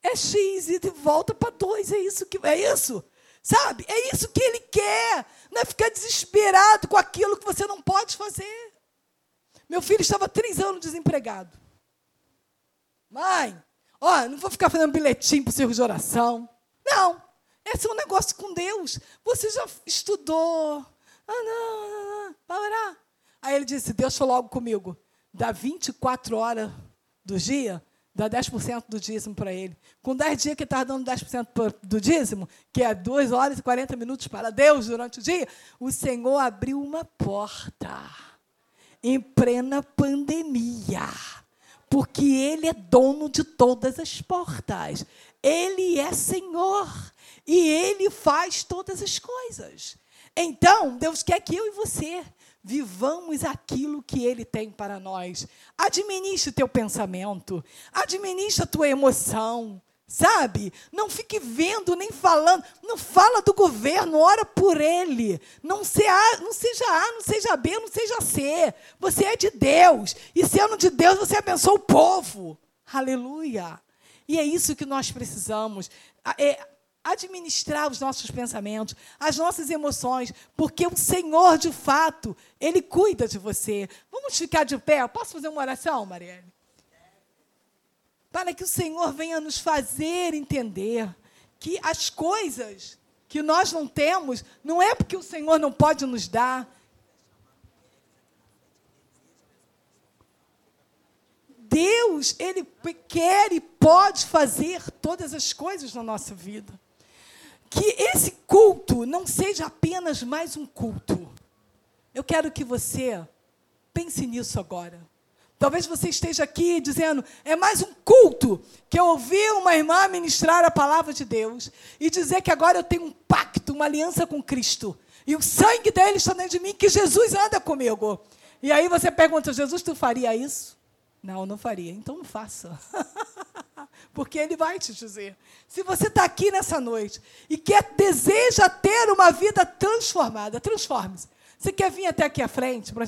é X e volta para 2. É isso que é isso. Sabe? É isso que ele quer. Não é ficar desesperado com aquilo que você não pode fazer. Meu filho estava três anos desempregado. Mãe, ó, não vou ficar fazendo bilhetinho para o circo de oração. Não. Esse é um negócio com Deus. Você já estudou. Ah, não, não, não, vai orar. Aí ele disse: Deus falou algo comigo. Dá 24 horas do dia dá 10% do dízimo para ele. Com 10 dias que estava dando 10% do dízimo, que é 2 horas e 40 minutos para Deus durante o dia, o Senhor abriu uma porta em plena pandemia. Porque Ele é dono de todas as portas. Ele é Senhor. E Ele faz todas as coisas. Então, Deus quer que eu e você vivamos aquilo que Ele tem para nós. Administre o teu pensamento, administre a tua emoção, sabe? Não fique vendo nem falando, não fala do governo, ora por ele. Não, se a, não seja A, não seja B, não seja C. Você é de Deus, e sendo de Deus, você abençoa o povo. Aleluia. E é isso que nós precisamos. É, administrar os nossos pensamentos, as nossas emoções, porque o Senhor, de fato, Ele cuida de você. Vamos ficar de pé? Posso fazer uma oração, Marielle? para que o Senhor venha nos fazer entender que as coisas que nós não temos, não é porque o Senhor não pode nos dar. Deus, Ele quer e pode fazer todas as coisas na nossa vida. Que esse culto não seja apenas mais um culto. Eu quero que você pense nisso agora. Talvez você esteja aqui dizendo, é mais um culto que eu ouvi uma irmã ministrar a palavra de Deus e dizer que agora eu tenho um pacto, uma aliança com Cristo. E o sangue dele está dentro de mim, que Jesus anda comigo. E aí você pergunta, Jesus, tu faria isso? Não, não faria. Então não faça. Porque ele vai te dizer. Se você está aqui nessa noite e quer, deseja ter uma vida transformada, transforme-se. Você quer vir até aqui à frente para